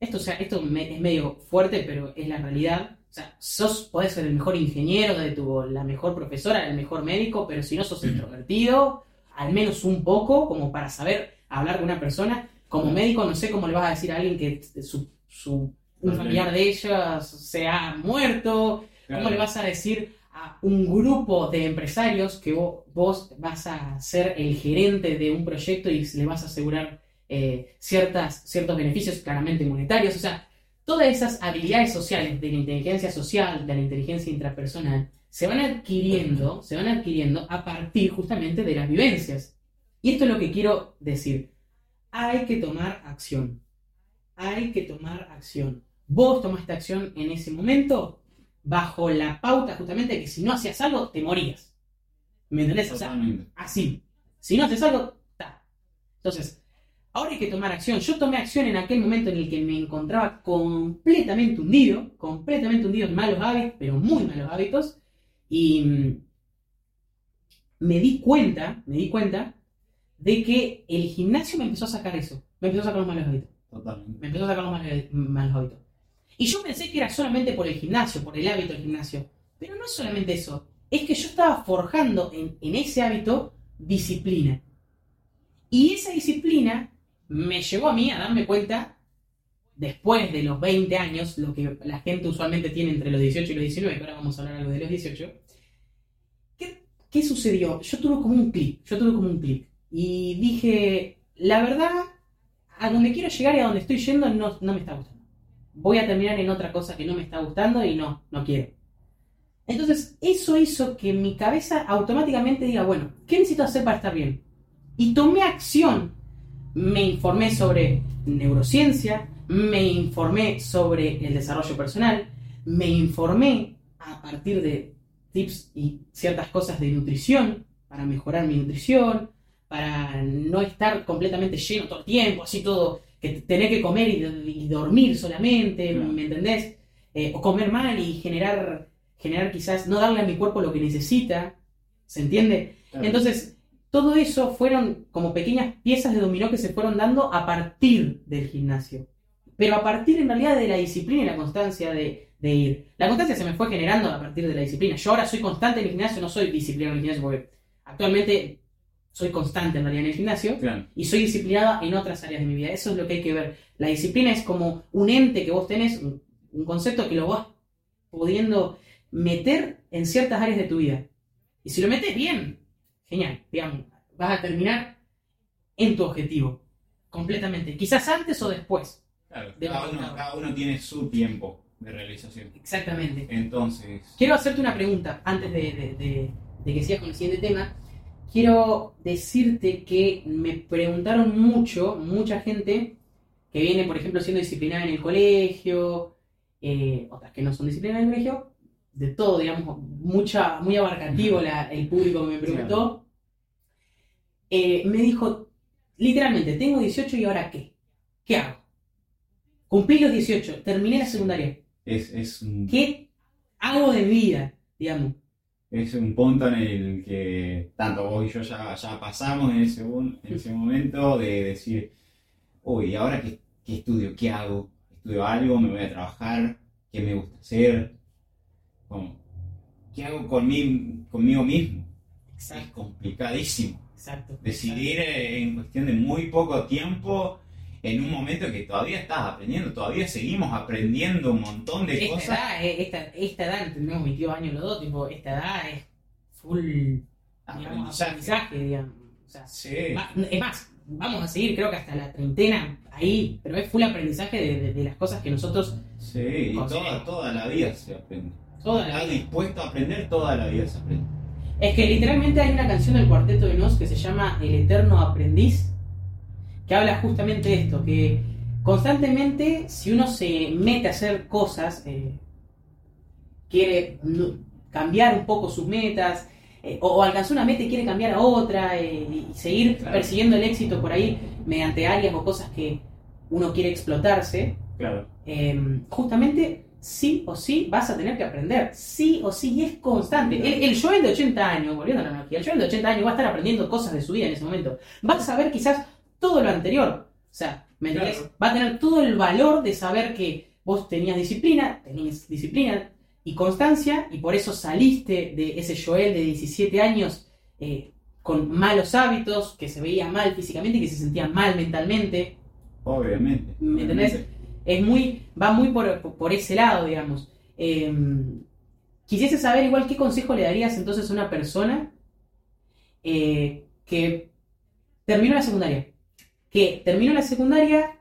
Esto, o sea, esto me- es medio fuerte, pero es la realidad. O sea, sos, podés ser el mejor ingeniero, de tu, la mejor profesora, el mejor médico, pero si no sos introvertido, al menos un poco, como para saber hablar con una persona, como médico no sé cómo le vas a decir a alguien que su, su- un familiar de ella se ha muerto, ¿Cómo le vas a decir a un grupo de empresarios que vo- vos, vas a ser el gerente de un proyecto y le vas a asegurar eh, ciertas, ciertos beneficios claramente monetarios? O sea, todas esas habilidades sociales de la inteligencia social, de la inteligencia intrapersonal, se van adquiriendo, se van adquiriendo a partir justamente de las vivencias. Y esto es lo que quiero decir. Hay que tomar acción. Hay que tomar acción. Vos tomaste acción en ese momento bajo la pauta justamente de que si no hacías algo, te morías. ¿Me entendés? O sea, así. Si no haces algo, ta. Entonces, ahora hay que tomar acción. Yo tomé acción en aquel momento en el que me encontraba completamente hundido, completamente hundido en malos hábitos, pero muy malos hábitos, y mm, me di cuenta, me di cuenta de que el gimnasio me empezó a sacar eso, me empezó a sacar los malos hábitos Totalmente. me empezó a sacar los malos, malos hábitos. Y yo pensé que era solamente por el gimnasio, por el hábito del gimnasio. Pero no es solamente eso. Es que yo estaba forjando en, ese hábito disciplina. Y esa disciplina me llevó a mí a darme cuenta, después de los 20 años, lo que la gente usualmente tiene entre los 18 y los 19, que ahora vamos a hablar algo de los 18, ¿qué, qué sucedió? Yo tuve como un clic, yo tuve como un clic. Y dije, la verdad, a donde quiero llegar y a donde estoy yendo no, no me está gustando. Voy a terminar en otra cosa que no me está gustando y no, no quiero. Entonces, eso hizo que mi cabeza automáticamente diga, bueno, ¿qué necesito hacer para estar bien? Y tomé acción. Me informé sobre neurociencia, me informé sobre el desarrollo personal, me informé a partir de tips y ciertas cosas de nutrición para mejorar mi nutrición, para no estar completamente lleno todo el tiempo, así todo, que tener que comer y, y dormir solamente, Claro. ¿me entendés? Eh, o comer mal y generar, generar quizás, no darle a mi cuerpo lo que necesita, ¿se entiende? Claro. Entonces, todo eso fueron como pequeñas piezas de dominó que se fueron dando a partir del gimnasio. Pero a partir en realidad de la disciplina y la constancia de, de ir. La constancia se me fue generando a partir de la disciplina. Yo ahora soy constante en el gimnasio, no soy disciplinado en el gimnasio porque actualmente soy constante en realidad en el gimnasio Claro. y soy disciplinada en otras áreas de mi vida. Eso es lo que hay que ver. La disciplina es como un ente que vos tenés, un, un concepto que lo vas pudiendo meter en ciertas áreas de tu vida. Y si lo metes bien, genial, digamos, vas a terminar en tu objetivo, completamente. Quizás antes o después. Claro, De cada, uno, otra. cada uno tiene su tiempo de realización. Exactamente. Entonces, Quiero hacerte una pregunta antes de, de- de- de que sigas con el siguiente tema. Quiero decirte que me preguntaron mucho, mucha gente que viene, por ejemplo, siendo disciplinada en el colegio, eh, otras que no son disciplinadas en el colegio, de todo, digamos, mucha, muy abarcativo la- el público que me preguntó. Eh, me dijo, literalmente, tengo 18 y ahora qué? ¿Qué hago? Cumplí los 18, terminé la secundaria. es, es, un, ¿Qué hago de vida? Digamos. Es un punto en el que tanto vos y yo ya, ya pasamos en ese, en ese momento de decir, uy, ¿y ahora qué, qué estudio? ¿Qué hago? ¿Estudio algo? ¿Me voy a trabajar? ¿Qué me gusta hacer? Como, ¿Qué hago conmi- conmigo mismo? Es Exacto, complicadísimo. exacto. decidir en cuestión de muy poco tiempo, en un momento que todavía estás aprendiendo, todavía seguimos aprendiendo un montón de Esta cosas. edad, esta, esta edad, tenemos 22 años los dos, tipo, esta edad es full, digamos, Aprendizaje. digamos. O sea, Sí, es más, vamos a seguir, creo que hasta la treintena ahí, pero es full aprendizaje de, de- de las cosas que nosotros, sí, y toda, toda la vida se aprende. toda la Estás dispuesto a aprender, toda la vida se aprende. Es que literalmente hay una canción del Cuarteto de Nos que se llama El Eterno Aprendiz, que habla justamente de esto, que constantemente si uno se mete a hacer cosas, eh, quiere cambiar un poco sus metas, eh, o, o alcanzó una meta y quiere cambiar a otra, eh, y seguir Claro. persiguiendo el éxito por ahí mediante áreas o cosas que uno quiere explotarse, Claro. eh, justamente sí o sí vas a tener que aprender. Sí o sí, y es constante. El, el Joel de 80 años, volviendo a la analogía, el Joel de 80 años va a estar aprendiendo cosas de su vida en ese momento. Va a saber quizás todo lo anterior. O sea, ¿me? Claro. Va a tener todo el valor de saber que vos tenías disciplina, tenías disciplina y constancia, y por eso saliste de ese Joel de 17 años eh, con malos hábitos, que se veía mal físicamente y que se sentía mal mentalmente. Obviamente. ¿Me entendés? obviamente. es muy, va muy por, por ese lado, digamos. Eh, quisiese saber igual qué consejo le darías entonces a una persona eh, que terminó la secundaria. Que terminó la secundaria,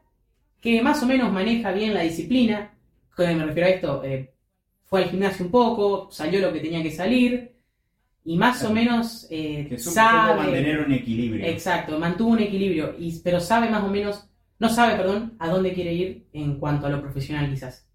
que más o menos maneja bien la disciplina. Que me refiero a esto, eh, fue al gimnasio un poco, salió lo que tenía que salir. Y más o menos eh, Que sabe. mantener un equilibrio. Exacto, mantuvo un equilibrio, y, pero sabe más o menos, no sabe, perdón, a dónde quiere ir en cuanto a lo profesional quizás.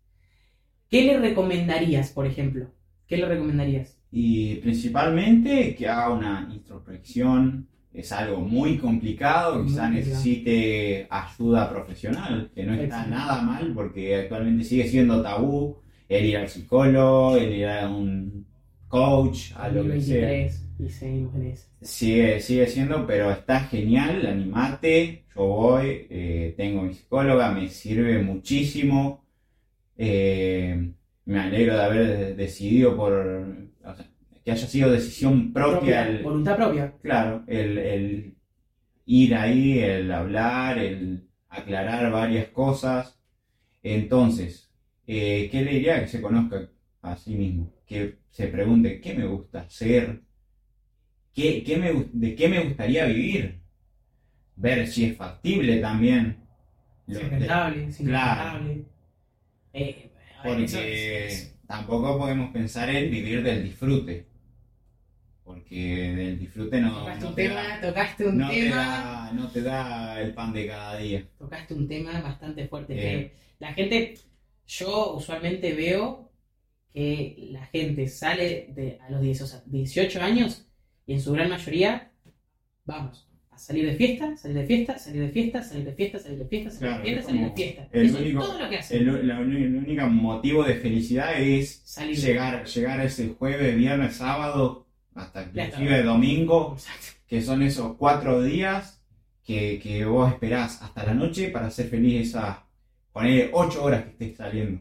¿Qué le recomendarías, por ejemplo? ¿Qué le recomendarías? Y principalmente que haga una introspección. Es algo muy complicado, quizás necesite ayuda profesional, que no está Exacto. nada mal porque actualmente sigue siendo tabú el ir al psicólogo, el ir a un coach, a lo que sea. 2023, y seguimos en eso. Sigue, sigue siendo, pero está genial, animate, yo voy, eh, tengo mi psicóloga, me sirve muchísimo, eh, me alegro de haber decidido por, que haya sido decisión propia, el- voluntad propia. claro, el, el ir ahí, el hablar, el aclarar varias cosas. Entonces, eh, ¿qué le diría? Que se conozca a sí mismo, que se pregunte, ¿qué me gusta hacer? ¿Qué, qué me, ¿De qué me gustaría vivir? Ver si es factible también. Si Lo- es rentable, si Claro. rentable. Eh, Porque tampoco podemos pensar en vivir del disfrute. Porque del disfrute no, tocaste no un te tema, da- tocaste un no te da, no te da el pan de cada día. tocaste un tema bastante fuerte. Eh. la gente, yo usualmente veo que la gente sale de, a los 10, o sea, 18 años y en su gran mayoría, vamos, a salir de fiesta, salir de fiesta, salir de fiesta, salir de fiesta, salir de fiesta, salir Claro, de fiesta, es salir de fiesta. el Eso único- es todo lo que hacen. El, la uni- el único motivo de felicidad es salir de- llegar, llegar a ese jueves, viernes, sábado, hasta inclusive domingo, Exacto. que son esos cuatro días que, que vos esperás hasta la noche para ser feliz esas, poner ocho horas que estés saliendo.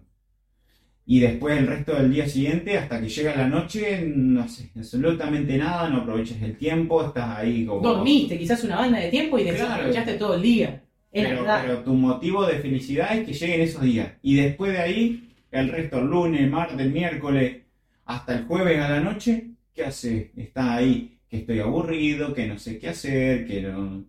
Y después el resto del día siguiente, hasta que llega la noche, no sé, absolutamente nada, no aprovechas el tiempo, estás ahí como... Dormiste quizás una banda de tiempo y Claro. desaprovechaste todo el día. Es Pero, verdad. pero tu motivo de felicidad es que lleguen esos días. Y después de ahí, el resto, el lunes, martes, miércoles, hasta el jueves a la noche, ¿qué hace? Está ahí, que estoy aburrido, que no sé qué hacer, que no,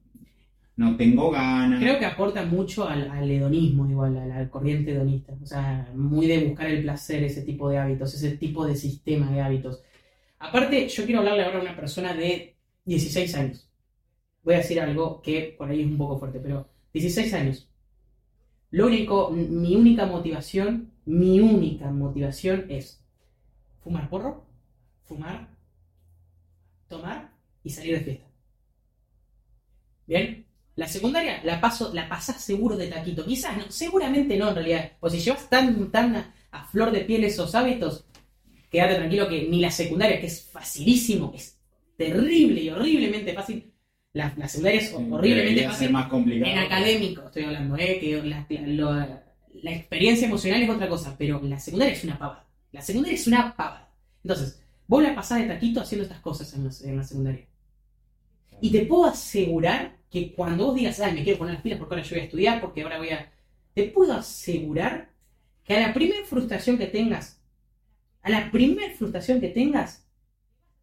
no tengo ganas. Creo que aporta mucho al, al hedonismo, igual, a la corriente hedonista. O sea, muy de buscar el placer, ese tipo de hábitos, ese tipo de sistema de hábitos. Aparte, yo quiero hablarle ahora a una persona de 16 años. Voy a decir algo que por ahí es un poco fuerte, pero 16 años. Lo único, mi única motivación, mi única motivación es fumar porro, fumar, tomar y salir de fiesta. ¿Bien? La secundaria la paso, la pasás seguro de taquito. Quizás no, seguramente no en realidad. O si llevas tan, tan a, a flor de piel esos hábitos, quédate tranquilo que ni la secundaria, que es facilísimo, es terrible y horriblemente fácil. La, la secundaria es Sí, horriblemente fácil. más complicado. En académico estoy hablando, ¿eh? que la, la- la experiencia emocional es otra cosa, pero la secundaria es una pavada. La secundaria es una pavada. Entonces, vos la pasás de taquito haciendo estas cosas en la, en la secundaria. Y te puedo asegurar que cuando vos digas, ay, me quiero poner las pilas porque ahora yo voy a estudiar, porque ahora voy a... Te puedo asegurar que a la primera frustración que tengas, a la primera frustración que tengas,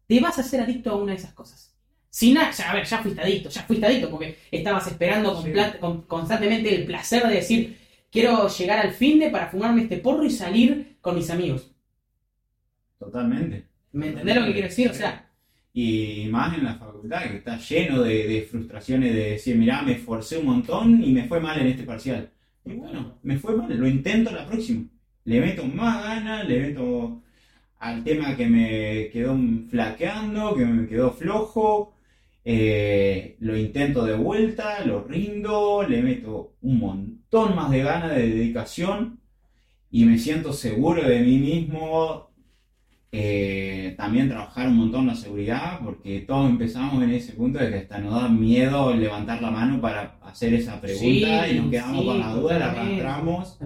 te vas a hacer adicto a una de esas cosas. Sin nada, ya, a ver, ya fuiste adicto, ya fuiste adicto porque estabas esperando con Sí. con- constantemente el placer de decir, quiero llegar al fin de para fumarme este porro y salir con mis amigos. Totalmente. ¿Me entendés lo que quiero decir? O sea, Y más en la facultad, que está lleno de, frustraciones de decir, mirá, me esforcé un montón y me fue mal en este parcial. Y bueno, me fue mal, lo intento la próxima. Le meto más ganas, le meto al tema que me quedó flaqueando, que me quedó flojo. eh, lo intento de vuelta, lo rindo, le meto un montón más de ganas, de dedicación. y me siento seguro de mí mismo. Eh, también trabajar un montón la seguridad, porque todos empezamos en ese punto de que hasta nos da miedo levantar la mano para hacer esa pregunta Sí, y nos quedamos sí, con la duda, la arrastramos.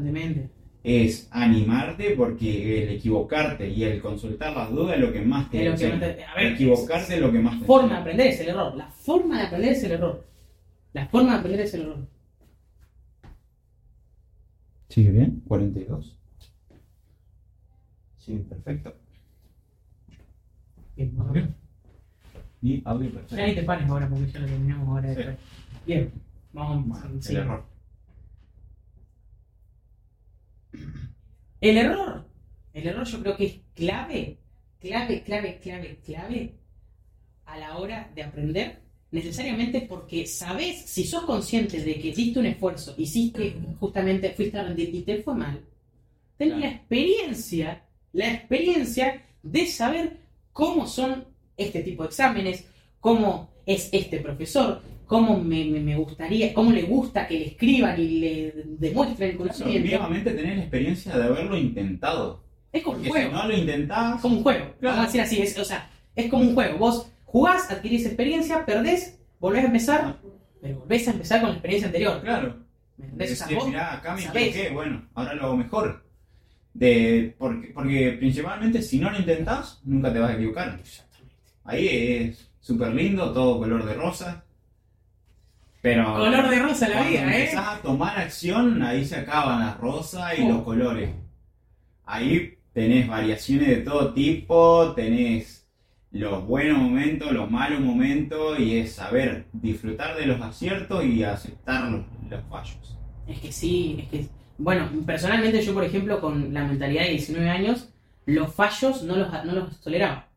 Es animarte porque el equivocarte y el consultar las dudas es lo que más te lo que enseña. más te- a ver, Equivocarte es lo que más te La forma de aprender es el error. La forma de aprender es el error. La forma de aprender es el error. ¿Sigue bien? 42. Sí, perfecto. Bien, vamos a ver. Y audio Ya ni perfecto. te pares ahora porque ya lo terminamos ahora. Sí. después. Bien, vamos Bueno, sí. el error. El error. El error yo creo que es clave, clave, clave, clave, clave a la hora de aprender. Necesariamente porque sabes, si sos consciente de que hiciste un esfuerzo, hiciste justamente, fuiste a rendir y te fue mal, tenés la Claro. experiencia, la experiencia de saber cómo son este tipo de exámenes, cómo es este profesor, cómo me, me- me gustaría, cómo le gusta que le escriban y le demuestren el Claro, conocimiento. mínimamente tenés la experiencia de haberlo intentado. Es como un Porque si juego. no lo intentás, como un juego. Claro. Vamos a decir así. Es, o sea, es como un juego. Vos jugás, adquirís experiencia, perdés, volvés a empezar, pero volvés a empezar con la experiencia anterior. claro. ¿Me entendés? Decir, mirá, acá me equivoqué, bueno, ahora lo hago mejor. De, porque, porque principalmente si no lo intentás, nunca te vas a equivocar. Exactamente. Ahí es súper lindo, todo color de rosa. Pero Color de rosa la vida, ¿eh? empezás a tomar acción, ahí se acaban las rosas y Oh. los colores. Ahí tenés variaciones de todo tipo, tenés los buenos momentos, los malos momentos, y es saber disfrutar de los aciertos y aceptar los, los fallos. Es que sí, es que. Bueno, personalmente yo, por ejemplo, con la mentalidad de 19 años, los fallos no los, no los toleraba.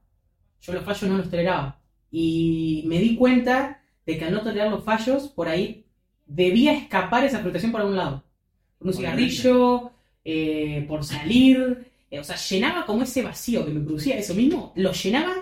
Yo los fallos no los toleraba. Y me di cuenta de que al no tolerar los fallos, por ahí debía escapar esa frustración por algún lado. Por un cigarrillo, eh, por salir. eh, o sea, llenaba como ese vacío que me producía eso mismo, lo llenaba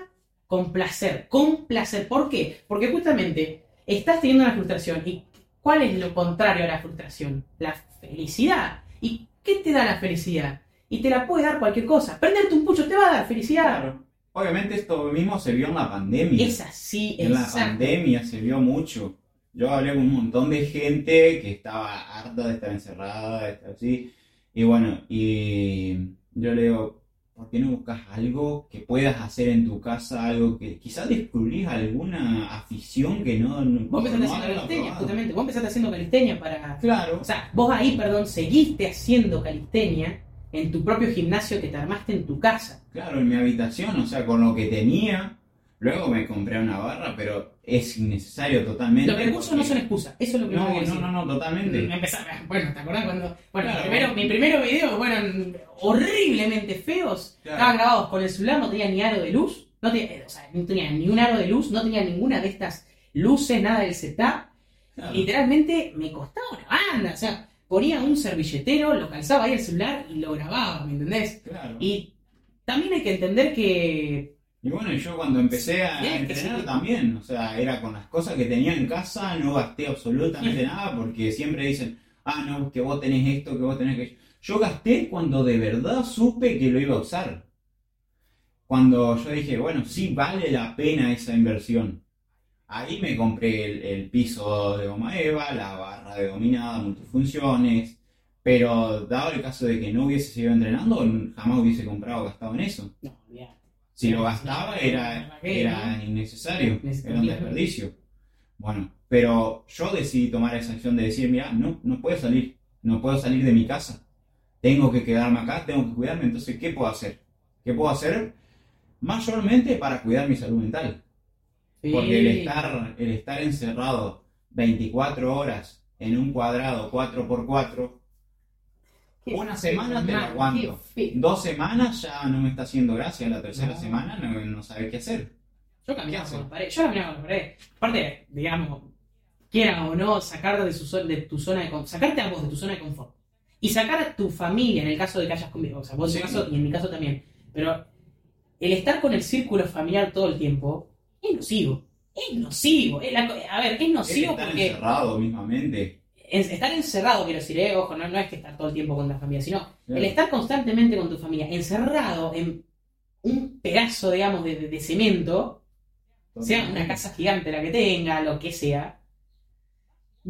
con placer, con placer. ¿Por qué? Porque justamente estás teniendo una frustración. ¿Y cuál es lo contrario a la frustración? La felicidad. ¿Y qué te da la felicidad? Y te la puede dar cualquier cosa. Prenderte un pucho te va a dar felicidad. Obviamente esto mismo se vio en la pandemia. Es así, En la pandemia se vio mucho. Yo hablé con un montón de gente que estaba harta de estar encerrada, de estar así. Y bueno, y yo le digo, ¿por qué no buscas algo que puedas hacer en tu casa? Algo que quizás descubrís alguna afición que no... no Vos empezaste no haciendo calistenia, probado. justamente. Vos empezaste haciendo calistenia para. Claro. O sea, vos ahí, perdón, seguiste haciendo calistenia en tu propio gimnasio que te armaste en tu casa. Claro, en mi habitación, o sea, con lo que tenía. Luego me compré una barra, pero es innecesario totalmente. Los recursos no son excusa. Eso es lo que No, no, no, no, totalmente. Empezar, bueno, ¿te acordás cuando.? Bueno, Claro. primero, mis primeros videos fueron horriblemente feos. Claro. Estaban grabados con el celular, no tenía ni aro de luz. No tenía, eh, o sea, no tenía ni un aro de luz, no tenía ninguna de estas luces, nada del setup. Claro. Literalmente me costaba una banda. O sea, ponía un servilletero, lo calzaba ahí el celular y lo grababa, ¿me entendés? Claro. Y también hay que entender que. Y bueno, yo cuando empecé a Sí, entrenar sí. también, o sea, era con las cosas que tenía en casa, no gasté absolutamente nada, porque siempre dicen, ah, no, que vos tenés esto, que vos tenés que... Yo gasté cuando de verdad supe que lo iba a usar. Cuando yo dije, bueno, sí vale la pena esa inversión. Ahí me compré el, el piso de goma eva, la barra de dominada, multifunciones, pero dado el caso de que no hubiese seguido entrenando, jamás hubiese comprado o gastado en eso. No, olvidate. Si lo gastaba era, era innecesario, era un desperdicio. Bueno, pero yo decidí tomar esa acción de decir, mira, no, no puedo salir, no puedo salir de mi casa. Tengo que quedarme acá, tengo que cuidarme, entonces, ¿qué puedo hacer? ¿Qué puedo hacer? Mayormente para cuidar mi salud mental. Porque el estar, el estar encerrado 24 horas en un cuadrado 4x4, Qué una semana te lo aguanto. dos semanas ya no me está haciendo gracia, la tercera No. semana no, no sabe qué hacer. Yo caminaba ¿Qué con hace? la pared. Yo caminaba con la pared. Aparte, digamos, quiera o no, sacar de, su, de tu zona de confort. Sacarte a vos de tu zona de confort. Y sacar a tu familia en el caso de que hayas conmigo. O sea, vos en tu caso y en mi caso también. Pero el estar con el círculo familiar todo el tiempo es nocivo. Es nocivo. Es la a ver, es Es nocivo estar porque. encerrado mismamente. Estar encerrado, quiero decir, eh, ojo, no, no es que estar todo el tiempo con la familia, sino el estar constantemente con tu familia, encerrado en un pedazo, digamos, de, de- de cemento, sea una casa gigante la que tenga, lo que sea,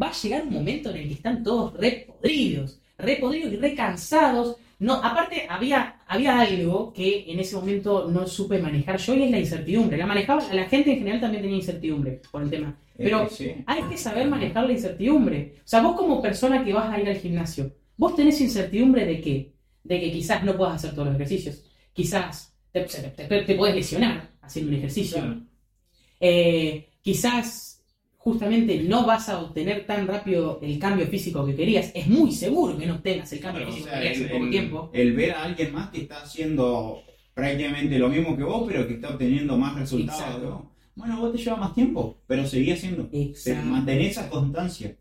va a llegar un momento en el que están todos re podridos, re podridos y re cansados. No, aparte había, había algo que en ese momento no supe manejar yo y es la incertidumbre. La manejaba, la gente en general también tenía incertidumbre por el tema. Pero sí. hay que saber manejar la incertidumbre. O sea, vos como persona que vas a ir al gimnasio, vos tenés incertidumbre de qué? De que quizás no puedas hacer todos los ejercicios. Quizás te, te, te- te podés lesionar haciendo un ejercicio. Claro. Eh, quizás justamente no vas a obtener tan rápido el cambio físico que querías. Es muy seguro que no obtengas el cambio o físico sea, que querías en poco el- tiempo. el ver a alguien más que está haciendo prácticamente lo mismo que vos, pero que está obteniendo más resultados. ¿no? Bueno, vos te lleva más tiempo, pero seguí haciendo. Exacto. Mantén esa constancia.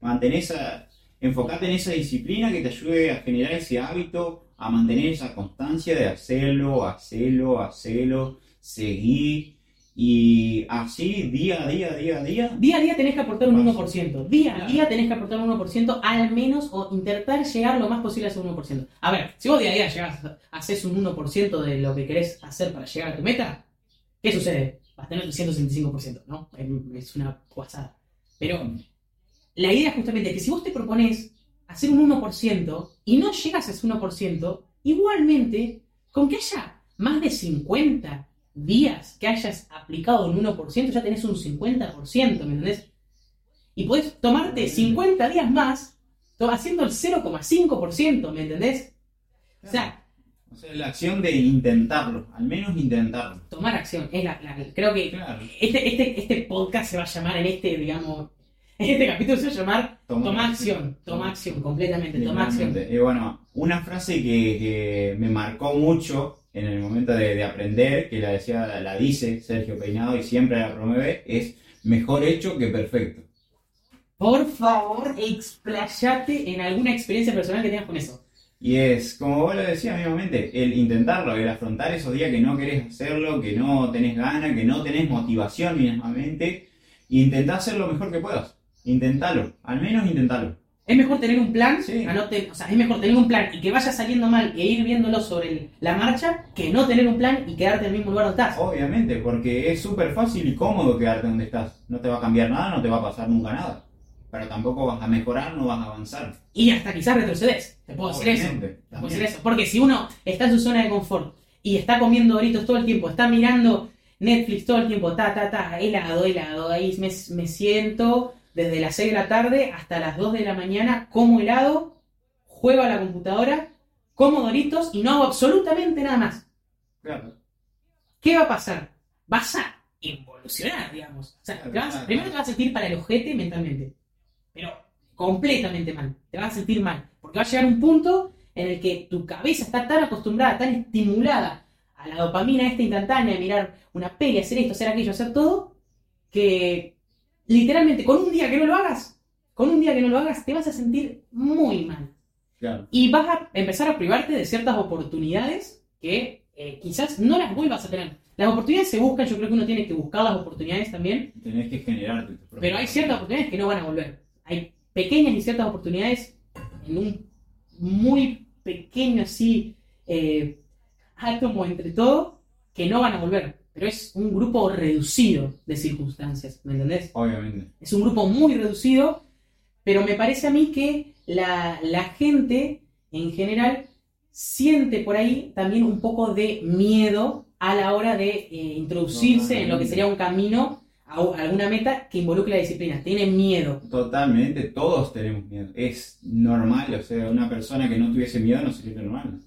Mantén esa. Enfocate en esa disciplina que te ayude a generar ese hábito, a mantener esa constancia de hacerlo, hacerlo, hacerlo, seguir. Y así, día a día, día a día. Día a día tenés que aportar un Paso. 1%. Día a Claro. día tenés que aportar un 1% al menos o intentar llegar lo más posible a ese 1%. A ver, si vos día a día llegás, haces un 1% de lo que querés hacer para llegar a tu meta, ¿qué sucede? Vas a tener el 165%, ¿no? Es- Es una guasada. Pero la idea justamente es que si vos te propones hacer un 1% y no llegas a ese 1%, igualmente, con que haya más de 50 días que hayas aplicado un 1%, ya tenés un 50%, ¿me entendés? Y podés tomarte 50 días más haciendo el 0,5%, ¿me entendés? O sea, O sea, la acción de intentarlo, al menos intentarlo. tomar acción. Es la, la- creo que Claro. este, este, este podcast se va a llamar en este, digamos, en este capítulo se va a llamar Toma acción, toma acción, completamente, toma acción. Y bueno, una frase que, que me marcó mucho en el momento de, de aprender, que la decía, la dice Sergio Peinado y siempre la promueve, es mejor hecho que perfecto. Por favor, explayate en alguna experiencia personal que tengas con eso. Y es, como vos lo decías mismamente, el intentarlo, el afrontar esos días que no querés hacerlo, que no tenés ganas, que no tenés motivación mismamente, intentar hacer lo mejor que puedas. Intentalo, al menos intentalo. Es mejor tener un plan, Sí. o sea, es mejor tener un plan y que vaya saliendo mal e ir viéndolo sobre el- la marcha que no tener un plan y quedarte en el mismo lugar donde estás. Obviamente, porque es súper fácil y cómodo quedarte donde estás. No te va a cambiar nada, no te va a pasar nunca nada. Pero tampoco vas a mejorar, no vas a avanzar. Y hasta quizás retrocedes. Te puedo decir eso. Te puedo decir eso. Porque si uno está en su zona de confort y está comiendo doritos todo el tiempo, está mirando Netflix todo el tiempo, ta, ta, ta, helado, helado, ahí me, me siento desde las 6 de la tarde hasta las 2 de la mañana, como helado, juego a la computadora, como doritos y no hago absolutamente nada más. Claro. ¿Qué va a pasar? Vas a involucionar, digamos. O sea, Claro, te vas- claro. primero te vas a sentir para el ojete mentalmente. Pero completamente mal. Te vas a sentir mal. Porque va a llegar un punto en el que tu cabeza está tan acostumbrada, tan estimulada a la dopamina esta instantánea de mirar una peli, hacer esto, hacer aquello, hacer todo, que literalmente con un día que no lo hagas, con un día que no lo hagas, te vas a sentir muy mal. Claro. Y vas a empezar a privarte de ciertas oportunidades que eh, quizás no las vuelvas a tener. Las oportunidades se buscan, yo creo que uno tiene que buscar las oportunidades también, Tenés que generarte pero hay ciertas oportunidades que no van a volver. Hay pequeñas y ciertas oportunidades en un muy pequeño así eh, átomo entre todo que no van a volver. Pero es un grupo reducido de circunstancias, ¿me entendés? Obviamente. Es un grupo muy reducido, pero me parece a mí que la, la gente en general siente por ahí también un poco de miedo a la hora de eh, introducirse en lo que sería un camino a, a alguna meta que involucre la disciplina. Tienen miedo. Totalmente, todos tenemos miedo. Es normal, o sea, una persona que no tuviese miedo no sería normal.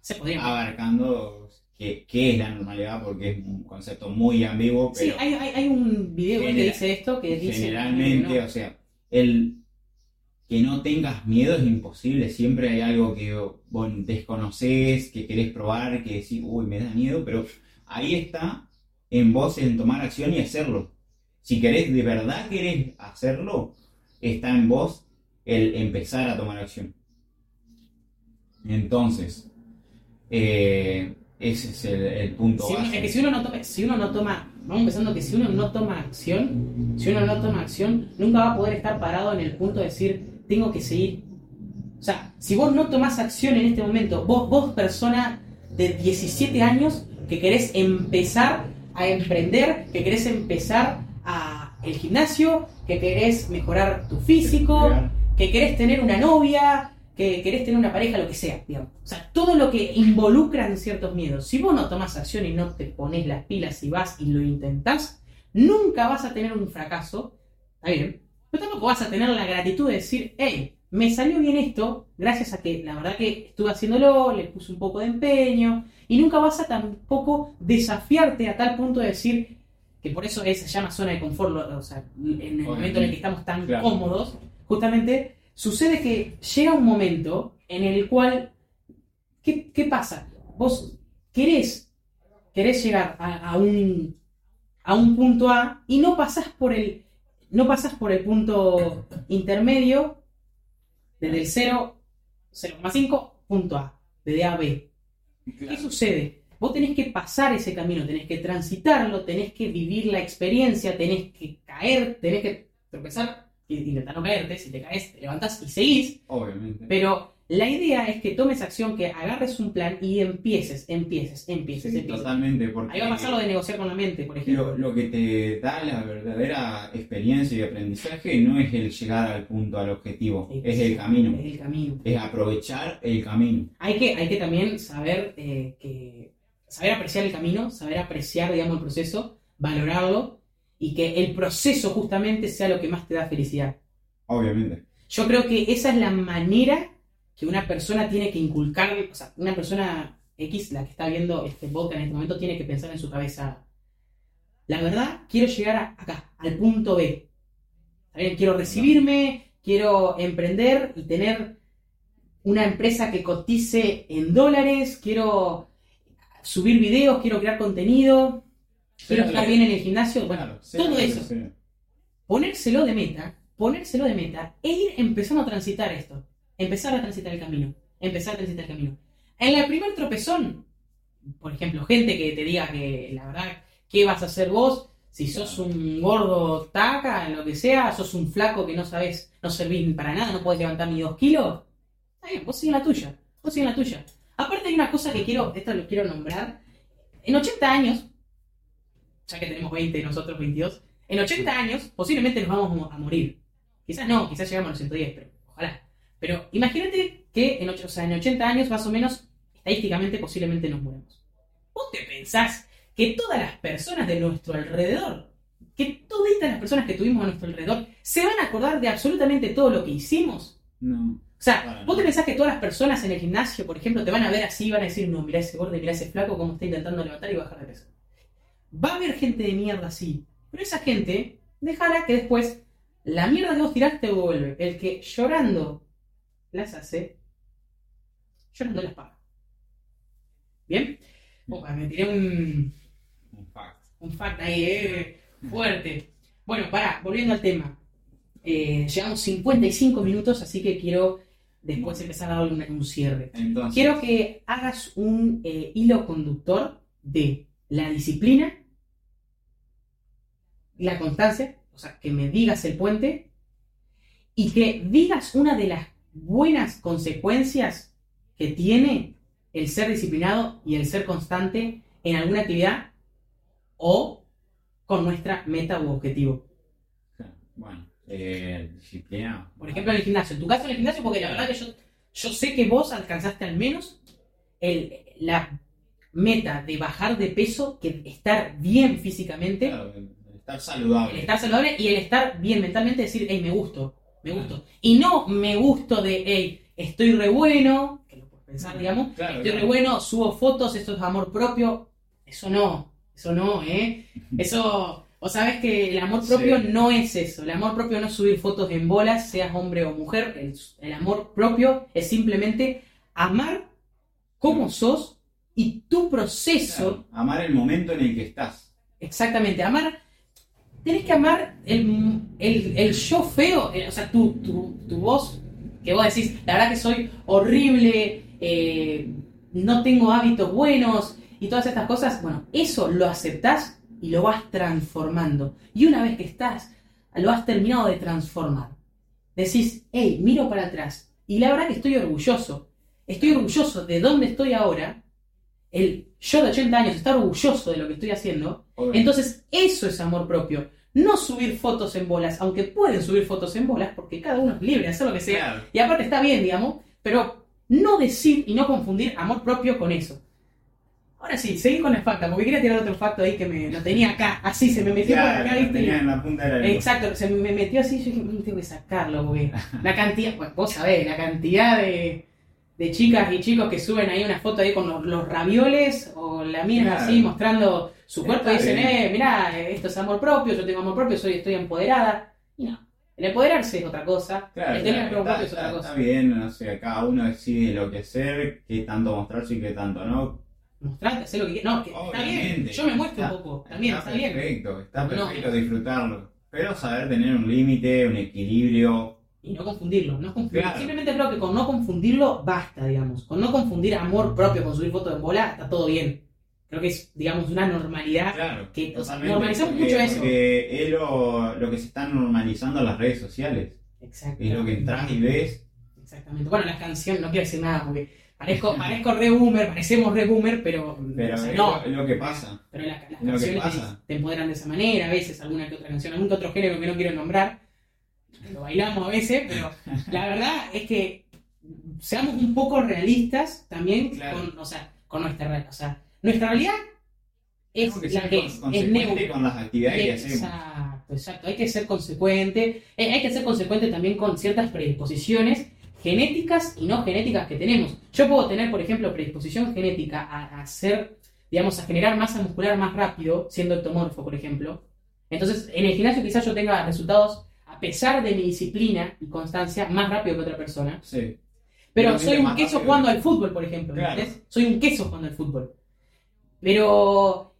Se podría. Abarcando qué, qué es la normalidad, porque es un concepto muy ambiguo, Sí, hay, hay, hay un video que dice esto que dice generalmente, que no. o sea, el que no tengas miedo es imposible. Siempre hay algo que vos desconoces, que querés probar, que decís, uy, me da miedo, pero ahí está en vos en tomar acción y hacerlo. Si querés, de verdad querés hacerlo, está en vos el empezar a tomar acción. Entonces, eh, Ese es el, el punto Si uno- base. es que si uno no toma, si uno no toma, vamos pensando que si uno no toma acción, si uno no toma acción, nunca va a poder estar parado en el punto de decir, tengo que seguir. O sea, si vos no tomás acción en este momento, vos, vos persona de 17 años que querés empezar a emprender, que querés empezar a el gimnasio, que querés mejorar tu físico, que querés tener una novia, que querés tener una pareja, lo que sea, digamos. O sea, todo lo que involucra en ciertos miedos. Si vos no tomás acción y no te pones las pilas y vas y lo intentás, nunca vas a tener un fracaso, está bien, pero tampoco vas a tener la gratitud de decir, hey, me salió bien esto, gracias a que la verdad que estuve haciéndolo, le puse un poco de empeño, y nunca vas a tampoco desafiarte a tal punto de decir, que por eso es- se llama zona de confort, o sea, en el momento en el que estamos tan Claro. cómodos, justamente sucede que llega un momento en el cual, ¿qué, qué pasa? Vos querés, querés llegar a, a un, a un punto A y no pasás por el, no pasás por el punto intermedio desde el 0, 0,5 punto A, de A a B. ¿Qué sucede? Vos tenés que pasar ese camino, tenés que transitarlo, tenés que vivir la experiencia, tenés que caer, tenés que tropezar intentar no caerte. Si te caes, te levantás y seguís. Obviamente. Pero la idea es que tomes acción, que agarres un plan y empieces, empieces, empieces, Sí, empieces. totalmente. Porque Ahí va a pasar lo de negociar con la mente, por ejemplo. Lo, lo que te da la verdadera experiencia y aprendizaje no es el llegar al punto, al objetivo, es el camino, Es el camino. es aprovechar el camino. Hay que, hay que también saber eh, que saber apreciar el camino, saber apreciar, digamos, el proceso, valorarlo y que el proceso justamente sea lo que más te da felicidad. Obviamente. Yo creo que esa es la manera que una persona tiene que inculcar, o sea, una persona X, la que está viendo este podcast en este momento, tiene que pensar en su cabeza. La verdad, quiero llegar a- acá, al punto B. ¿Está bien? Quiero recibirme, quiero emprender y tener una empresa que cotice en dólares, quiero subir videos, quiero crear contenido, quiero estar bien en el gimnasio. Bueno, Claro, sí, todo eso sí. ponérselo de meta, ponérselo de meta e ir empezando a transitar esto. Empezar a transitar el camino. Empezar a transitar el camino. En la primer tropezón, por ejemplo, gente que te diga que la verdad, ¿qué vas a hacer vos? Si sos un gordo taca, lo que sea, sos un flaco que no sabes, no servís para nada, no podés levantar ni dos kilos. Está bien, vos sigue la tuya. Vos sigue la tuya. Aparte hay una cosa que quiero, esto lo quiero nombrar. En 80 años, ya que tenemos 20 y nosotros 22, en 80 años posiblemente nos vamos mo- a morir. Quizás no, quizás llegamos a los 110, pero ojalá. Pero imagínate que en, o sea, en 80 años más o menos, estadísticamente posiblemente nos muramos. ¿Vos te pensás que todas las personas de nuestro alrededor, que todas las personas que tuvimos a nuestro alrededor, se van a acordar de absolutamente todo lo que hicimos? No. O sea, Para vos te pensás que todas las personas en el gimnasio, por ejemplo, te van a ver así y van a decir, no, mirá ese gordo, mirá ese flaco, cómo está intentando levantar y bajar de peso. Va a haber gente de mierda así, pero esa gente, déjala que después la mierda que vos tiraste vuelve. El que llorando las hace, llorando las paga. ¿Bien? Opa, me tiré un, Un fact. un fact ahí, eh, fuerte. Bueno, pará, volviendo al tema. Eh, llevamos 55 minutos, así que quiero después empezar a dar un, un cierre. Entonces, Quiero que hagas un eh, hilo conductor de la disciplina, la constancia, o sea, que me digas el puente y que digas una de las buenas consecuencias que tiene el ser disciplinado y el ser constante en alguna actividad o con nuestra meta u objetivo. bueno, eh, disciplina. Por ejemplo, en el gimnasio. En tu caso, en el gimnasio, porque la verdad que yo, yo sé que vos alcanzaste al menos el, la meta de bajar de peso, que estar bien físicamente, Claro, el estar el saludable. estar saludable y el estar bien mentalmente, decir, hey, me gusto, me gusto. Y no me gusto de, hey, estoy re bueno, que lo puedes pensar, digamos, Claro, estoy re bueno, subo fotos, esto es amor propio. Eso no, eso no, ¿eh? Eso, vos sabés que el amor propio Sí. no es eso. El amor propio no es subir fotos en bolas, seas hombre o mujer. El, el amor propio es simplemente amar como sos y tu proceso. Claro, amar el momento en el que estás. Exactamente, amar. Tenés que amar el, el, el yo feo, el- o sea, tu, tu, tu voz, que vos decís, la verdad que soy horrible, eh, no tengo hábitos buenos, y todas estas cosas, bueno, eso lo aceptás y lo vas transformando. Y una vez que estás, lo has terminado de transformar. Decís, hey, miro para atrás. Y la verdad que estoy orgulloso. Estoy orgulloso de dónde estoy ahora. El yo de 80 años está orgulloso de lo que estoy haciendo. Obviamente. Entonces, eso es amor propio. No subir fotos en bolas, aunque pueden subir fotos en bolas, porque cada uno es libre de hacer lo que sea. Claro. Y aparte está bien, digamos, pero no decir y no confundir amor propio con eso. Ahora sí, seguí con el facta, porque quería tirar otro facto ahí que me lo tenía acá, así se me metió por acá, ¿viste? tenía en la punta de la. Exacto, se me metió así, yo dije, "Mm, tengo que sacarlo, porque la cantidad, pues, vos sabés, la cantidad de, de chicas y chicos que suben ahí una foto ahí con los, los ravioles o la Claro. así mostrando su cuerpo y Está dicen, bien. eh, mirá, esto es amor propio, yo tengo amor propio, soy, estoy empoderada. Y no, el empoderarse es otra cosa, Claro, el tener amor propio está, es otra está- cosa. está bien, o sea, cada uno decide lo que hacer, qué tanto mostrarse y qué tanto no. Mostrarte, hacer lo que quieras. No, que está bien, yo me muestro Está- un poco, también está, bien. perfecto, está No. perfecto disfrutarlo. Pero saber tener un límite, un equilibrio. Y no confundirlo, no confundir. Claro. Simplemente creo que con no confundirlo basta, digamos. Con no confundir amor propio con subir fotos en bola, está todo bien. Creo que es, digamos, una normalidad. Claro, Que, o sea, normalizamos porque- mucho eso. Porque es lo, lo que se está normalizando en las redes sociales. Exacto. Es lo que entras y ves. Exactamente. Bueno, las canciones, no quiero decir nada porque parezco, parezco re boomer, parecemos re boomer, pero, Pero o sea, es, no. lo, es lo que pasa. Pero la- las que canciones te, te empoderan de esa manera, a veces alguna que otra canción, algún que otro género que no quiero nombrar, lo bailamos a veces, pero la verdad es que seamos un poco realistas también Claro. con, o sea, con nuestra realidad. O sea, nuestra realidad es que la que es, consecuente neutra. con las actividades que hacemos. Exacto, exacto. Hay que ser consecuente. Eh, hay que ser consecuente también con ciertas predisposiciones genéticas y no genéticas que tenemos. Yo puedo tener, por ejemplo, predisposición genética a, a hacer, digamos, a generar masa muscular más rápido, siendo ectomorfo, por ejemplo. Entonces, en el gimnasio quizás yo tenga resultados, a pesar de mi disciplina y constancia, más rápido que otra persona. Sí. Pero soy un queso rápido. jugando al fútbol, por ejemplo. Claro. Soy un queso jugando al fútbol. Pero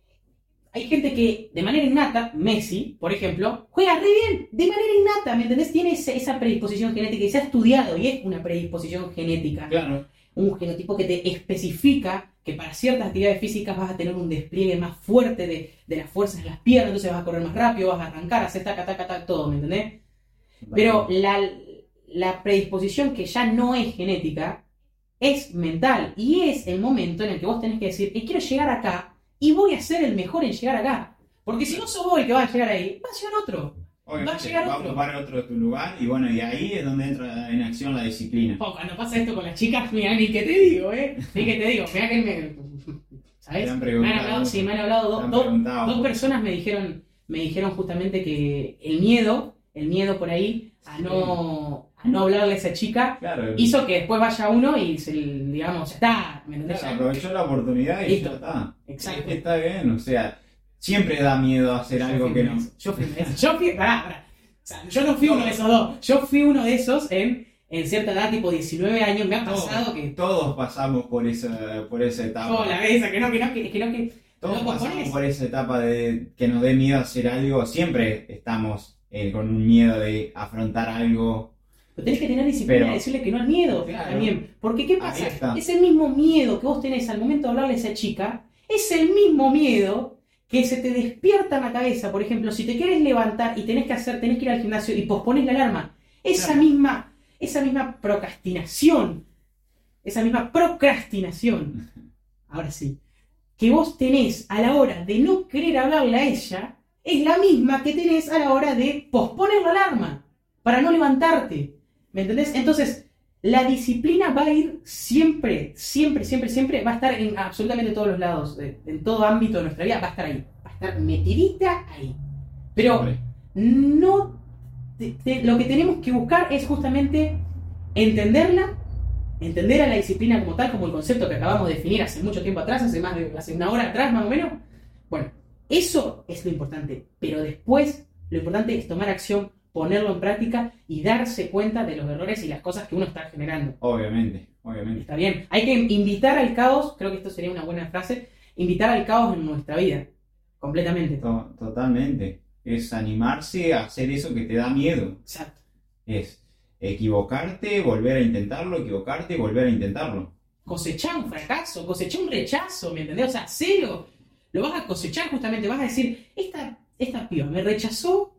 hay gente que de manera innata, Messi, por ejemplo, juega re bien, de manera innata, ¿me entendés? Tiene esa predisposición genética y se ha estudiado y es una predisposición genética. Claro. Un genotipo que te especifica que para ciertas actividades físicas vas a tener un despliegue más fuerte de, de las fuerzas en las piernas, entonces vas a correr más rápido, vas a arrancar, hacer taca, taca, taca, todo, ¿me entendés? Pero la, la predisposición que ya no es genética es mental y es el momento en el que vos tenés que decir, "Eh, quiero llegar acá y voy a ser el mejor en llegar acá. Porque si no sos vos el que va a llegar ahí, va a llegar otro. Obviamente, va a llegar va a otro. ocupar otro tu lugar y bueno, y ahí es donde entra en acción la disciplina. Oh, cuando pasa esto con las chicas, mira, ni que te digo, ¿eh? Ni que te digo, mira que me... ¿Sabes? Me preguntado. han hablado, sí, me han hablado preguntado. dos personas me dijeron, me dijeron justamente que el miedo, el miedo por ahí a no, a no hablarle a esa chica, Claro, hizo que después vaya uno y se, digamos, ya está, ¿me entendés? claro, aprovechó la oportunidad y Listo. ya está. Exacto. Es que Está bien, o sea, siempre da miedo hacer algo que no. Yo fui. Yo fui, pará, pará. O sea, yo no fui uno de esos dos. Yo fui uno de esos en, en cierta edad, tipo 19 años. Me ha pasado Todos, que. todos pasamos por esa, por esa etapa. La vez, que no, que no, que, que no, que. Todos no pasamos por esa etapa de que nos dé miedo hacer algo. Siempre estamos eh, con un miedo de afrontar algo. Pero tenés que tener disciplina Pero- y decirle que no al miedo Claro. también. Porque, ¿qué pasa? está. Ese mismo miedo que vos tenés al momento de hablarle a esa chica, es el mismo miedo que se te despierta en la cabeza. Por ejemplo, si te quieres levantar y tenés que hacer, tenés que ir al gimnasio y pospones la alarma, esa Claro. misma, esa misma procrastinación, esa misma procrastinación, ahora sí, que vos tenés a la hora de no querer hablarle a ella, es la misma que tenés a la hora de posponer la alarma para no levantarte. ¿Me entendés? Entonces, la disciplina va a ir siempre, siempre, siempre, siempre, va a estar en absolutamente todos los lados, en todo ámbito de nuestra vida, va a estar ahí, va a estar metidita ahí. Pero no, te- te- lo que tenemos que buscar es justamente entenderla, entender a la disciplina como tal, como el concepto que acabamos de definir hace mucho tiempo atrás, hace más de hace una hora atrás más o menos. Bueno, eso es lo importante, pero después lo importante es tomar acción, ponerlo en práctica y darse cuenta de los errores y las cosas que uno está generando. obviamente, obviamente. Está bien, hay que invitar al caos, creo que esto sería una buena frase, invitar al caos en nuestra vida, completamente. To- totalmente. Es animarse a hacer eso que te da miedo. Exacto. Es equivocarte, volver a intentarlo, equivocarte, volver a intentarlo. cosechar un fracaso, cosechar un rechazo, ¿me entendés? O sea, cero. Lo vas a cosechar justamente, vas a decir, esta, esta piba me rechazó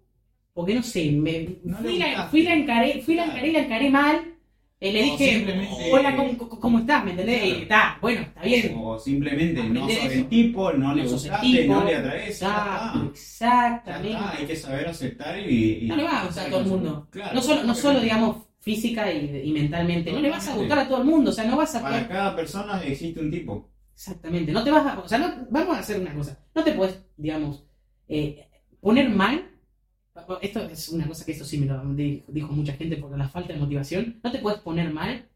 porque no sé, me, No fui, la, fui la encaré, fui la encaré la encaré mal. eh, le dije, hola, ¿cómo, cómo- cómo estás? ¿Me entendés? Claro. Está, bueno, está bien. O simplemente no sos eso. el tipo, no le No gustaste, no le atraes. exactamente. está, hay que saber aceptar y. y- No le vas a gustar a todo el mundo. Claro, no solo, no solo digamos, física y, y mentalmente. No le vas a gustar a todo el mundo. O sea, no vas a Para poder- cada persona existe un tipo. Exactamente. No te vas a. O sea, no- vamos a hacer una cosa. No te puedes, digamos, eh, poner mal. Esto es una cosa que esto sí me lo di- dijo mucha gente por la falta de motivación. No te puedes poner mal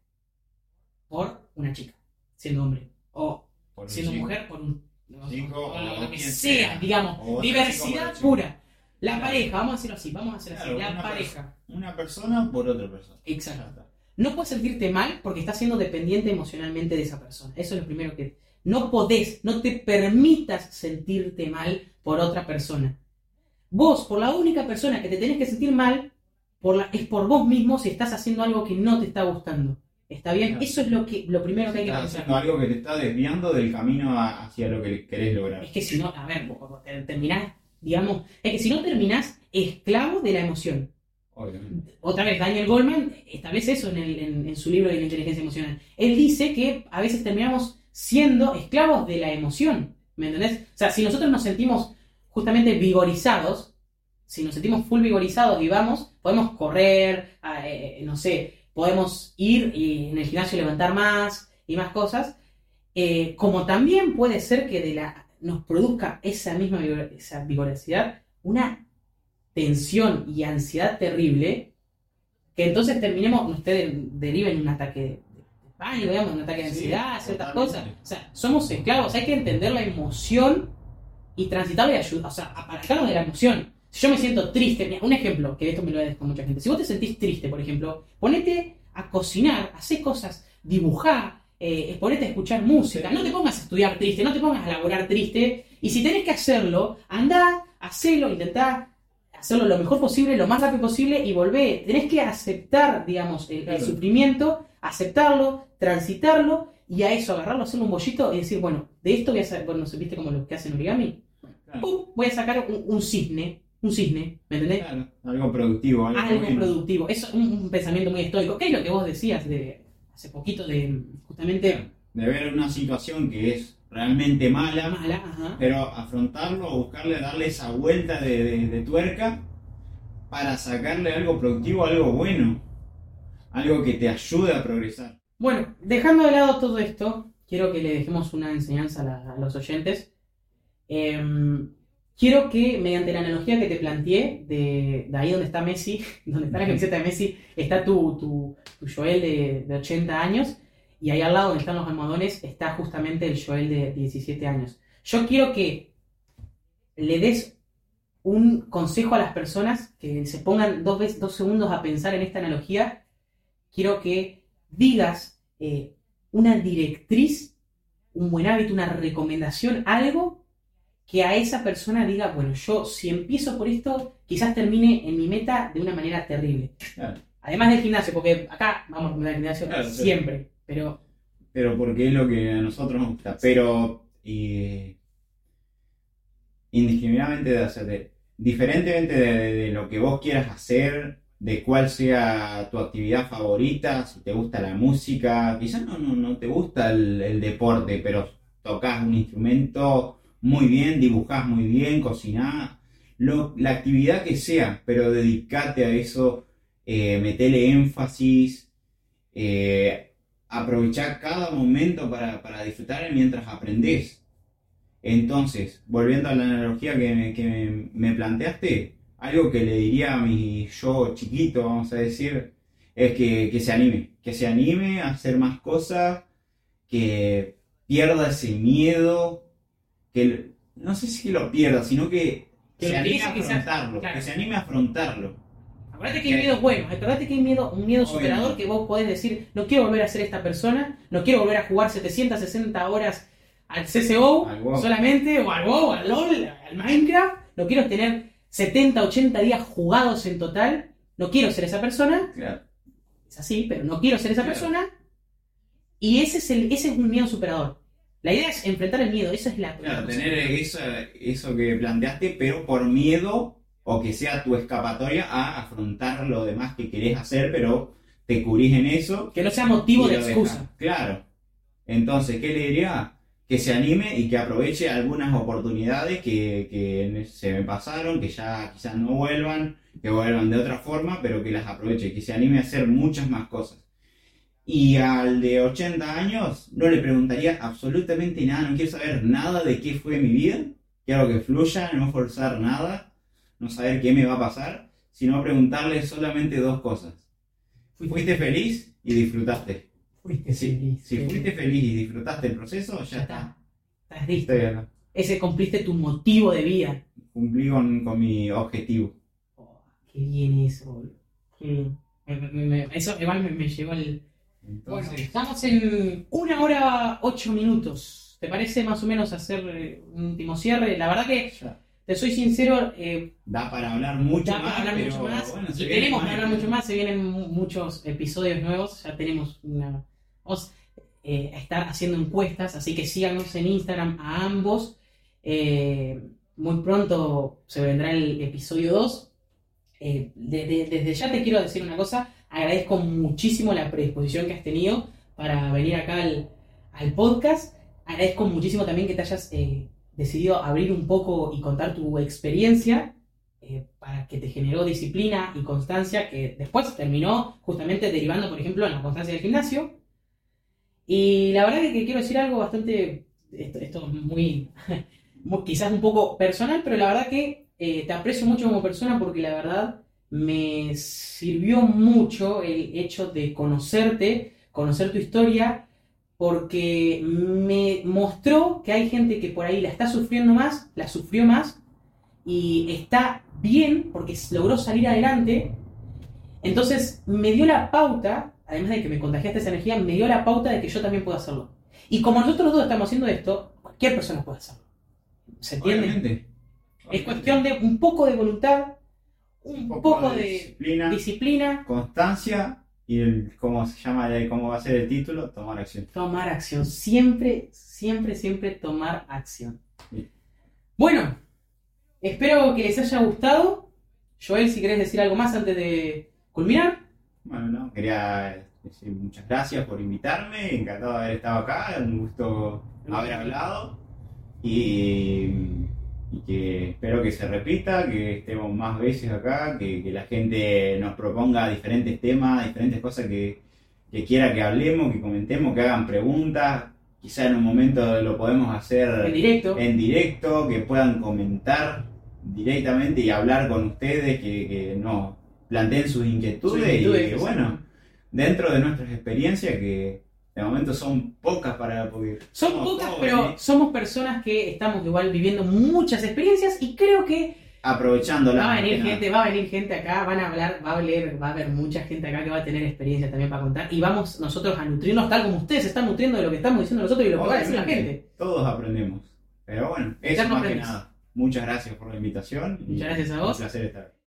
por una chica, siendo hombre. O por siendo mujer por un. no, Chico o lo, o lo que sea, sea. digamos. O Diversidad pura. La Claro. pareja, vamos a decirlo así, vamos a hacer así. La pareja. Una persona por otra persona. Exacto. No puedes sentirte mal porque estás siendo dependiente emocionalmente de esa persona. Eso es lo primero que... No podés, no te permitas sentirte mal por otra persona. Vos, por la única persona que te tenés que sentir mal, por la, es por vos mismo si estás haciendo algo que no te está gustando. ¿Está bien? Claro. Eso es lo, que, lo primero que hay que Estás pensar. haciendo algo que te está desviando del camino a- hacia lo que querés lograr. Es que si no, a ver, vos- terminás, digamos, es que si no terminás esclavo de la emoción. Obviamente. Otra vez, Daniel Goldman establece eso en, el- en- en su libro de la inteligencia emocional. Él dice que a veces terminamos siendo esclavos de la emoción. ¿Me entendés? O sea, si nosotros nos sentimos justamente vigorizados, si nos sentimos full vigorizados y vamos, podemos correr, a- eh, no sé, podemos ir y en el gimnasio levantar más y más cosas. Eh, como también puede ser que de la, nos produzca esa misma esa vigorosidad una tensión y ansiedad terrible, que entonces terminemos, ustedes deriven un ataque pánico, digamos, un ataque de Sí, ansiedad, ciertas totalmente. cosas. O sea, somos esclavos, hay que entender la emoción y transitarla y ayudar, o sea, apartarnos de la emoción. Si yo me siento triste, mira, un ejemplo, que esto me lo decir con mucha gente. Si vos te sentís triste, por ejemplo, ponete a cocinar, hacer cosas, dibujar, eh, ponete a escuchar música, Sí. no te pongas a estudiar triste, no te pongas a laburar triste, y si tenés que hacerlo, andá, hacelo, intentá hacerlo lo mejor posible, lo más rápido posible y volvé. Tenés que aceptar, digamos, el, el Claro. sufrimiento, aceptarlo, transitarlo y a eso agarrarlo, hacerlo un bollito y decir, bueno, de esto voy a sacar, bueno, no sé, ¿viste como lo que hacen origami? Claro, Pum, voy a sacar un, un cisne, un cisne, ¿me entendés? claro. Algo productivo, algo, Algo bueno. productivo. Es un, un pensamiento muy estoico. ¿Qué es lo que vos decías de hace poquito de justamente De ver una situación que es realmente mala, mala? Ajá. pero afrontarlo, buscarle, darle esa vuelta de, de- de tuerca para sacarle algo productivo, algo bueno, algo que te ayude a progresar. Bueno, dejando de lado todo esto, quiero que le dejemos una enseñanza a, la- a los oyentes. Em, quiero que, mediante la analogía que te planteé, de, de ahí donde está Messi, donde está la camiseta de Messi, está tu, tu, tu Joel de, de 80 años, y ahí al lado donde están los almohadones está justamente el Joel de 17 años. Yo quiero que le des un consejo a las personas que se pongan dos, veces, dos segundos a pensar en esta analogía. Quiero que digas eh, una directriz, un buen hábito, una recomendación, algo que a esa persona diga, bueno, yo si empiezo por esto, quizás termine en mi meta de una manera terrible. Claro. Además del gimnasio, porque acá vamos a recomendar el gimnasio Claro, sí. Pero Pero porque es lo que a nosotros nos gusta. Pero indiscriminadamente de hacerte, diferentemente de, de lo que vos quieras hacer, de cuál sea tu actividad favorita, si te gusta la música, quizás no, no, no te gusta el, deporte, pero tocas un instrumento muy bien, dibujás muy bien, cocinás, lo- la actividad que sea, pero dedicate a eso, eh, metele énfasis, eh, aprovechar cada momento para, para disfrutar mientras aprendes. Entonces, volviendo a la analogía que, me, que me- planteaste, algo que le diría a mi yo chiquito, vamos a decir, es que, que se anime, que se anime a hacer más cosas, que pierda ese miedo, que no sé si lo pierda, sino que, Que se anime a afrontarlo, claro. que se anime a afrontarlo. Acordate que hay miedos buenos, acordate que hay miedo, un miedo superador que vos podés decir, no quiero volver a ser esta persona, no quiero volver a jugar 760 horas al CSGO Al WoW. solamente, o al WoW, al LOL, al Minecraft, no quiero tener 70, 80 días jugados en total, no quiero ser esa persona, Claro. es así, pero no quiero ser esa Claro. persona, Y ese es, el, ese es un miedo superador. La idea es enfrentar el miedo, esa es la... Claro, la tener eso, eso que planteaste, pero por miedo o que sea tu escapatoria a afrontar lo demás que querés hacer, pero te cubrís en eso. Que no sea motivo de excusa. Claro. Entonces, ¿qué le diría? Que se anime y que aproveche algunas oportunidades que, que se me pasaron, que ya quizás no vuelvan, que vuelvan de otra forma, pero que las aproveche, que se anime a hacer muchas más cosas. Y al de 80 años no le preguntaría absolutamente nada, no quiero saber nada de qué fue mi vida, quiero que fluya, no forzar nada, no saber qué me va a pasar, sino preguntarle solamente dos cosas. ¿Fuiste feliz y disfrutaste? Fuiste Si, feliz, si feliz. fuiste feliz y disfrutaste el proceso, ya, Ya está. está. Estás listo. Estoy acá. Ese cumpliste tu motivo de vida. Cumplí con, con mi objetivo. Oh, qué bien eso, boludo. Qué bien. Me- me- me- eso igual me, llevó el... Bueno, Entonces, estamos en una hora ocho minutos. ¿Te parece más o menos hacer eh, un último cierre? La verdad que, ya. Te soy sincero, eh, da para hablar mucho da más, para hablar pero mucho más. bueno, y se viene tenemos que hablar mucho más. Se vienen mu- muchos episodios nuevos. Ya tenemos una. Vamos eh, a estar haciendo encuestas, así que síganos en Instagram a ambos. Eh, muy pronto se vendrá el episodio 2. Eh, de- de- desde ya te quiero decir una cosa. Agradezco muchísimo la predisposición que has tenido para venir acá al, al podcast. Agradezco muchísimo también que te hayas eh, decidido abrir un poco y contar tu experiencia eh, para que te generó disciplina y constancia que después terminó justamente derivando, por ejemplo, en la constancia del gimnasio. Y la verdad que, que quiero decir algo bastante, esto, esto es muy, muy- quizás un poco personal, pero la verdad que eh, te aprecio mucho como persona porque la verdad me sirvió mucho el hecho de conocerte, conocer tu historia, porque me mostró que hay gente que por ahí la está sufriendo más, la sufrió más, y está bien porque logró salir adelante. Entonces me dio la pauta, además de que me contagiaste esa energía, me dio la pauta de que yo también puedo hacerlo. Y como nosotros dos estamos haciendo esto, cualquier persona puede hacerlo. ¿Se entiende? Obviamente. Es cuestión de un poco de voluntad, un poco, de disciplina, disciplina, constancia y el, cómo se llama, cómo va a ser el título, tomar acción. tomar acción. Siempre, siempre, siempre tomar acción. Bien. Bueno, espero que les haya gustado. Joel, si querés decir algo más antes de culminar. Bueno, no, quería decir muchas gracias por invitarme, encantado de haber estado acá, un gusto haber hablado y, y que espero que se repita, que estemos más veces acá, que, que la gente nos proponga diferentes temas, diferentes cosas que, que quiera que hablemos, que comentemos, que hagan preguntas, quizá en un momento lo podemos hacer En directo. en directo, que puedan comentar directamente y hablar con ustedes, que, que nos planteen sus inquietudes, Sus inquietudes, y que, bueno, dentro de nuestras experiencias que de momento son pocas para poder... Son somos pocas, jóvenes, pero somos personas que estamos igual viviendo muchas experiencias y creo que aprovechándola. va a venir nada. gente, va a venir gente acá, van a hablar, va a hablar, va a haber mucha gente acá que va a tener experiencia también para contar y vamos nosotros a nutrirnos tal como ustedes se están nutriendo de lo que estamos diciendo nosotros y lo que va a decir la gente. Todos aprendemos. Pero bueno, eso más que nada. Muchas gracias por la invitación. Muchas gracias a vos. Un placer estar.